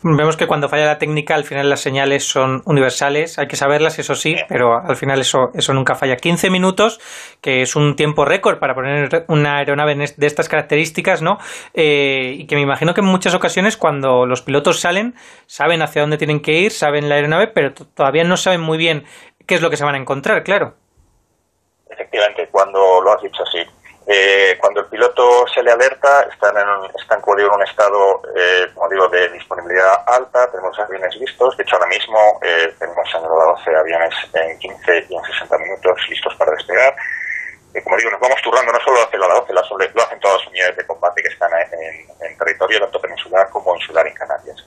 Vemos que cuando falla la técnica, al final las señales son universales, hay que saberlas, eso sí, pero al final eso, eso nunca falla. 15 minutos, que es un tiempo récord para poner una aeronave de estas características, ¿no? Eh, y que me imagino que en muchas ocasiones cuando los pilotos salen, saben hacia dónde tienen que ir, saben la aeronave, pero todavía no saben muy bien qué es lo que se van a encontrar, claro. Efectivamente, cuando lo has dicho así. Eh, cuando el piloto se le alerta, están, en, un- están como digo, en un estado, eh, como digo, de disponibilidad alta, tenemos aviones listos, de hecho ahora mismo eh, tenemos en el 12 aviones en 15 y en 60 minutos listos para despegar. Eh, como digo, nos vamos turnando, no solo hace la 12, la sobre- lo hacen todas las unidades de combate que están en, en- territorio tanto peninsular como insular en Canarias.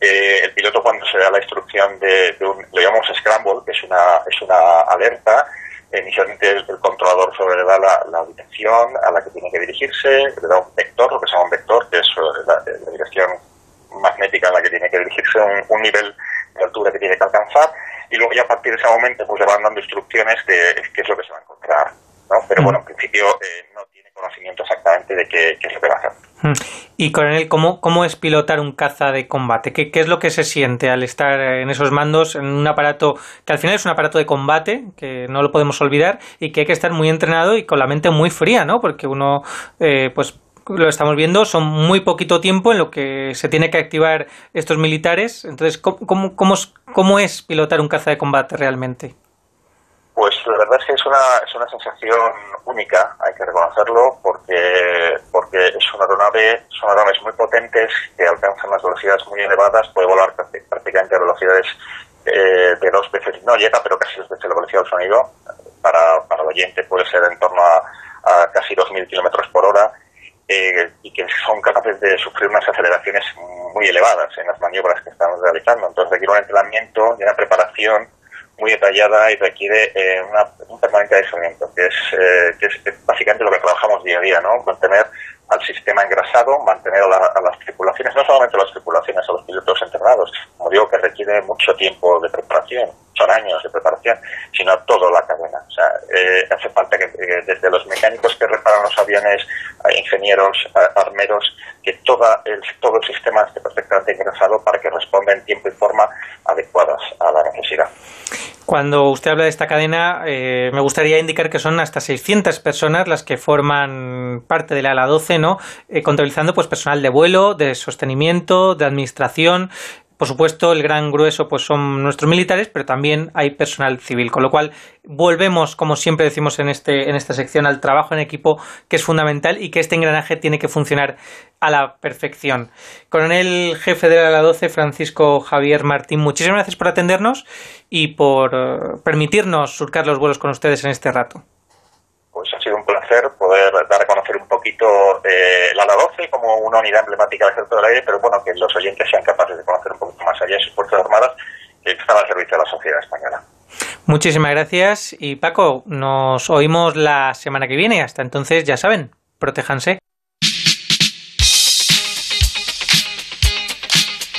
Eh, el piloto cuando se da la instrucción de, de un, lo llamamos scramble, que es una, es una alerta, inicialmente el, el controlador sobre le da la, la dirección a la que tiene que dirigirse, le da un vector, lo que se llama un vector, que es eh, la, la dirección magnética a la que tiene que dirigirse, un, un nivel de altura que tiene que alcanzar, y luego ya a partir de ese momento pues le van dando instrucciones de qué es lo que se va a encontrar. ¿no? Pero bueno, en principio eh, no conocimiento exactamente de qué, qué es hacer. Mm. Y Coronel, ¿cómo, ¿cómo es pilotar un caza de combate? ¿Qué, ¿Qué es lo que se siente al estar en esos mandos, en un aparato que al final es un aparato de combate, que no lo podemos olvidar, y que hay que estar muy entrenado y con la mente muy fría, ¿no? Porque uno, eh, pues lo estamos viendo, son muy poquito tiempo en lo que se tiene que activar estos militares. Entonces, ¿cómo, cómo, cómo cómo es pilotar un caza de combate realmente? Pues la verdad es que es una, es una sensación única, hay que reconocerlo, porque, porque es una aeronave, son aeronaves muy potentes que alcanzan las velocidades muy elevadas, puede volar prácti- prácticamente a velocidades eh, de dos veces, no llega, pero casi dos veces la velocidad del sonido. Para, para el oyente puede ser en torno a, a casi 2.000 kilómetros por hora eh, y que son capaces de sufrir unas aceleraciones muy elevadas en las maniobras que estamos realizando. Entonces requiere un entrenamiento y una preparación muy detallada y requiere eh, una- un permanente aislamiento, que es, eh, que es básicamente lo que trabajamos día a día, ¿no? Mantener al sistema engrasado, mantener a, la- a las tripulaciones, no solamente a las tripulaciones, a los pilotos entrenados, como digo, que requiere mucho tiempo de preparación, son años de preparación, sino a toda la cadena. O sea, eh, hace falta que desde los mecánicos que reparan los aviones, a ingenieros, armeros, que toda el, todo el sistema esté perfectamente engrasado para que responda en tiempo y forma adecuadas a la necesidad. Cuando usted habla de esta cadena, eh, me gustaría indicar que son hasta 600 personas las que forman parte del ala 12, ¿no? Eh, contabilizando pues personal de vuelo, de sostenimiento, de administración. Por supuesto, el gran grueso pues son nuestros militares, pero también hay personal civil, con lo cual volvemos, como siempre decimos en este en esta sección, al trabajo en equipo que es fundamental y que este engranaje tiene que funcionar a la perfección. Coronel jefe de la 12, Francisco Javier Martín, muchísimas gracias por atendernos y por eh, permitirnos surcar los vuelos con ustedes en este rato. Pues ha sido un placer poder dar a conocer un poquito eh, la ALA 12 como una unidad emblemática del Ejército del Aire, pero bueno, que los oyentes sean capaces de conocer un poquito más allá de sus Fuerzas Armadas que están al servicio de la sociedad española. Muchísimas gracias y Paco, nos oímos la semana que viene. Hasta entonces, ya saben, protéjanse.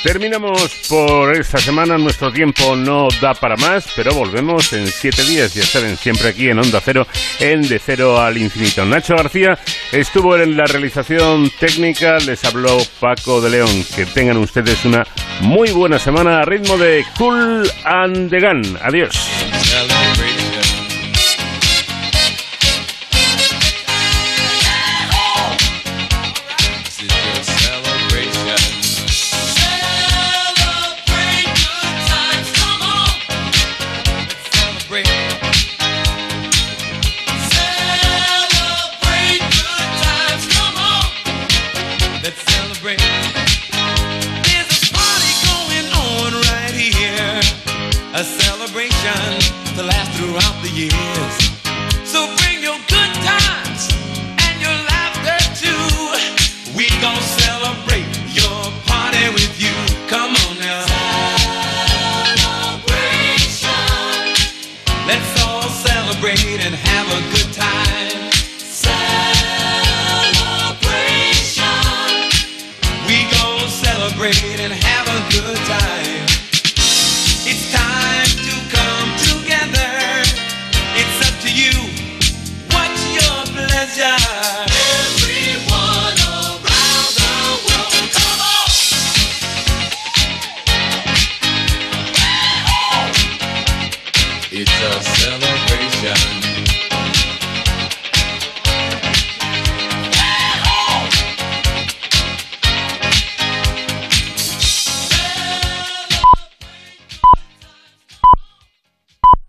Terminamos por esta semana. Nuestro tiempo no da para más, pero volvemos en siete días. Ya saben, siempre aquí en Onda Cero, en De Cero al Infinito. Nacho García estuvo en la realización técnica. Les habló Paco de León. Que tengan ustedes una muy buena semana a ritmo de Cool and the Gun. Adiós.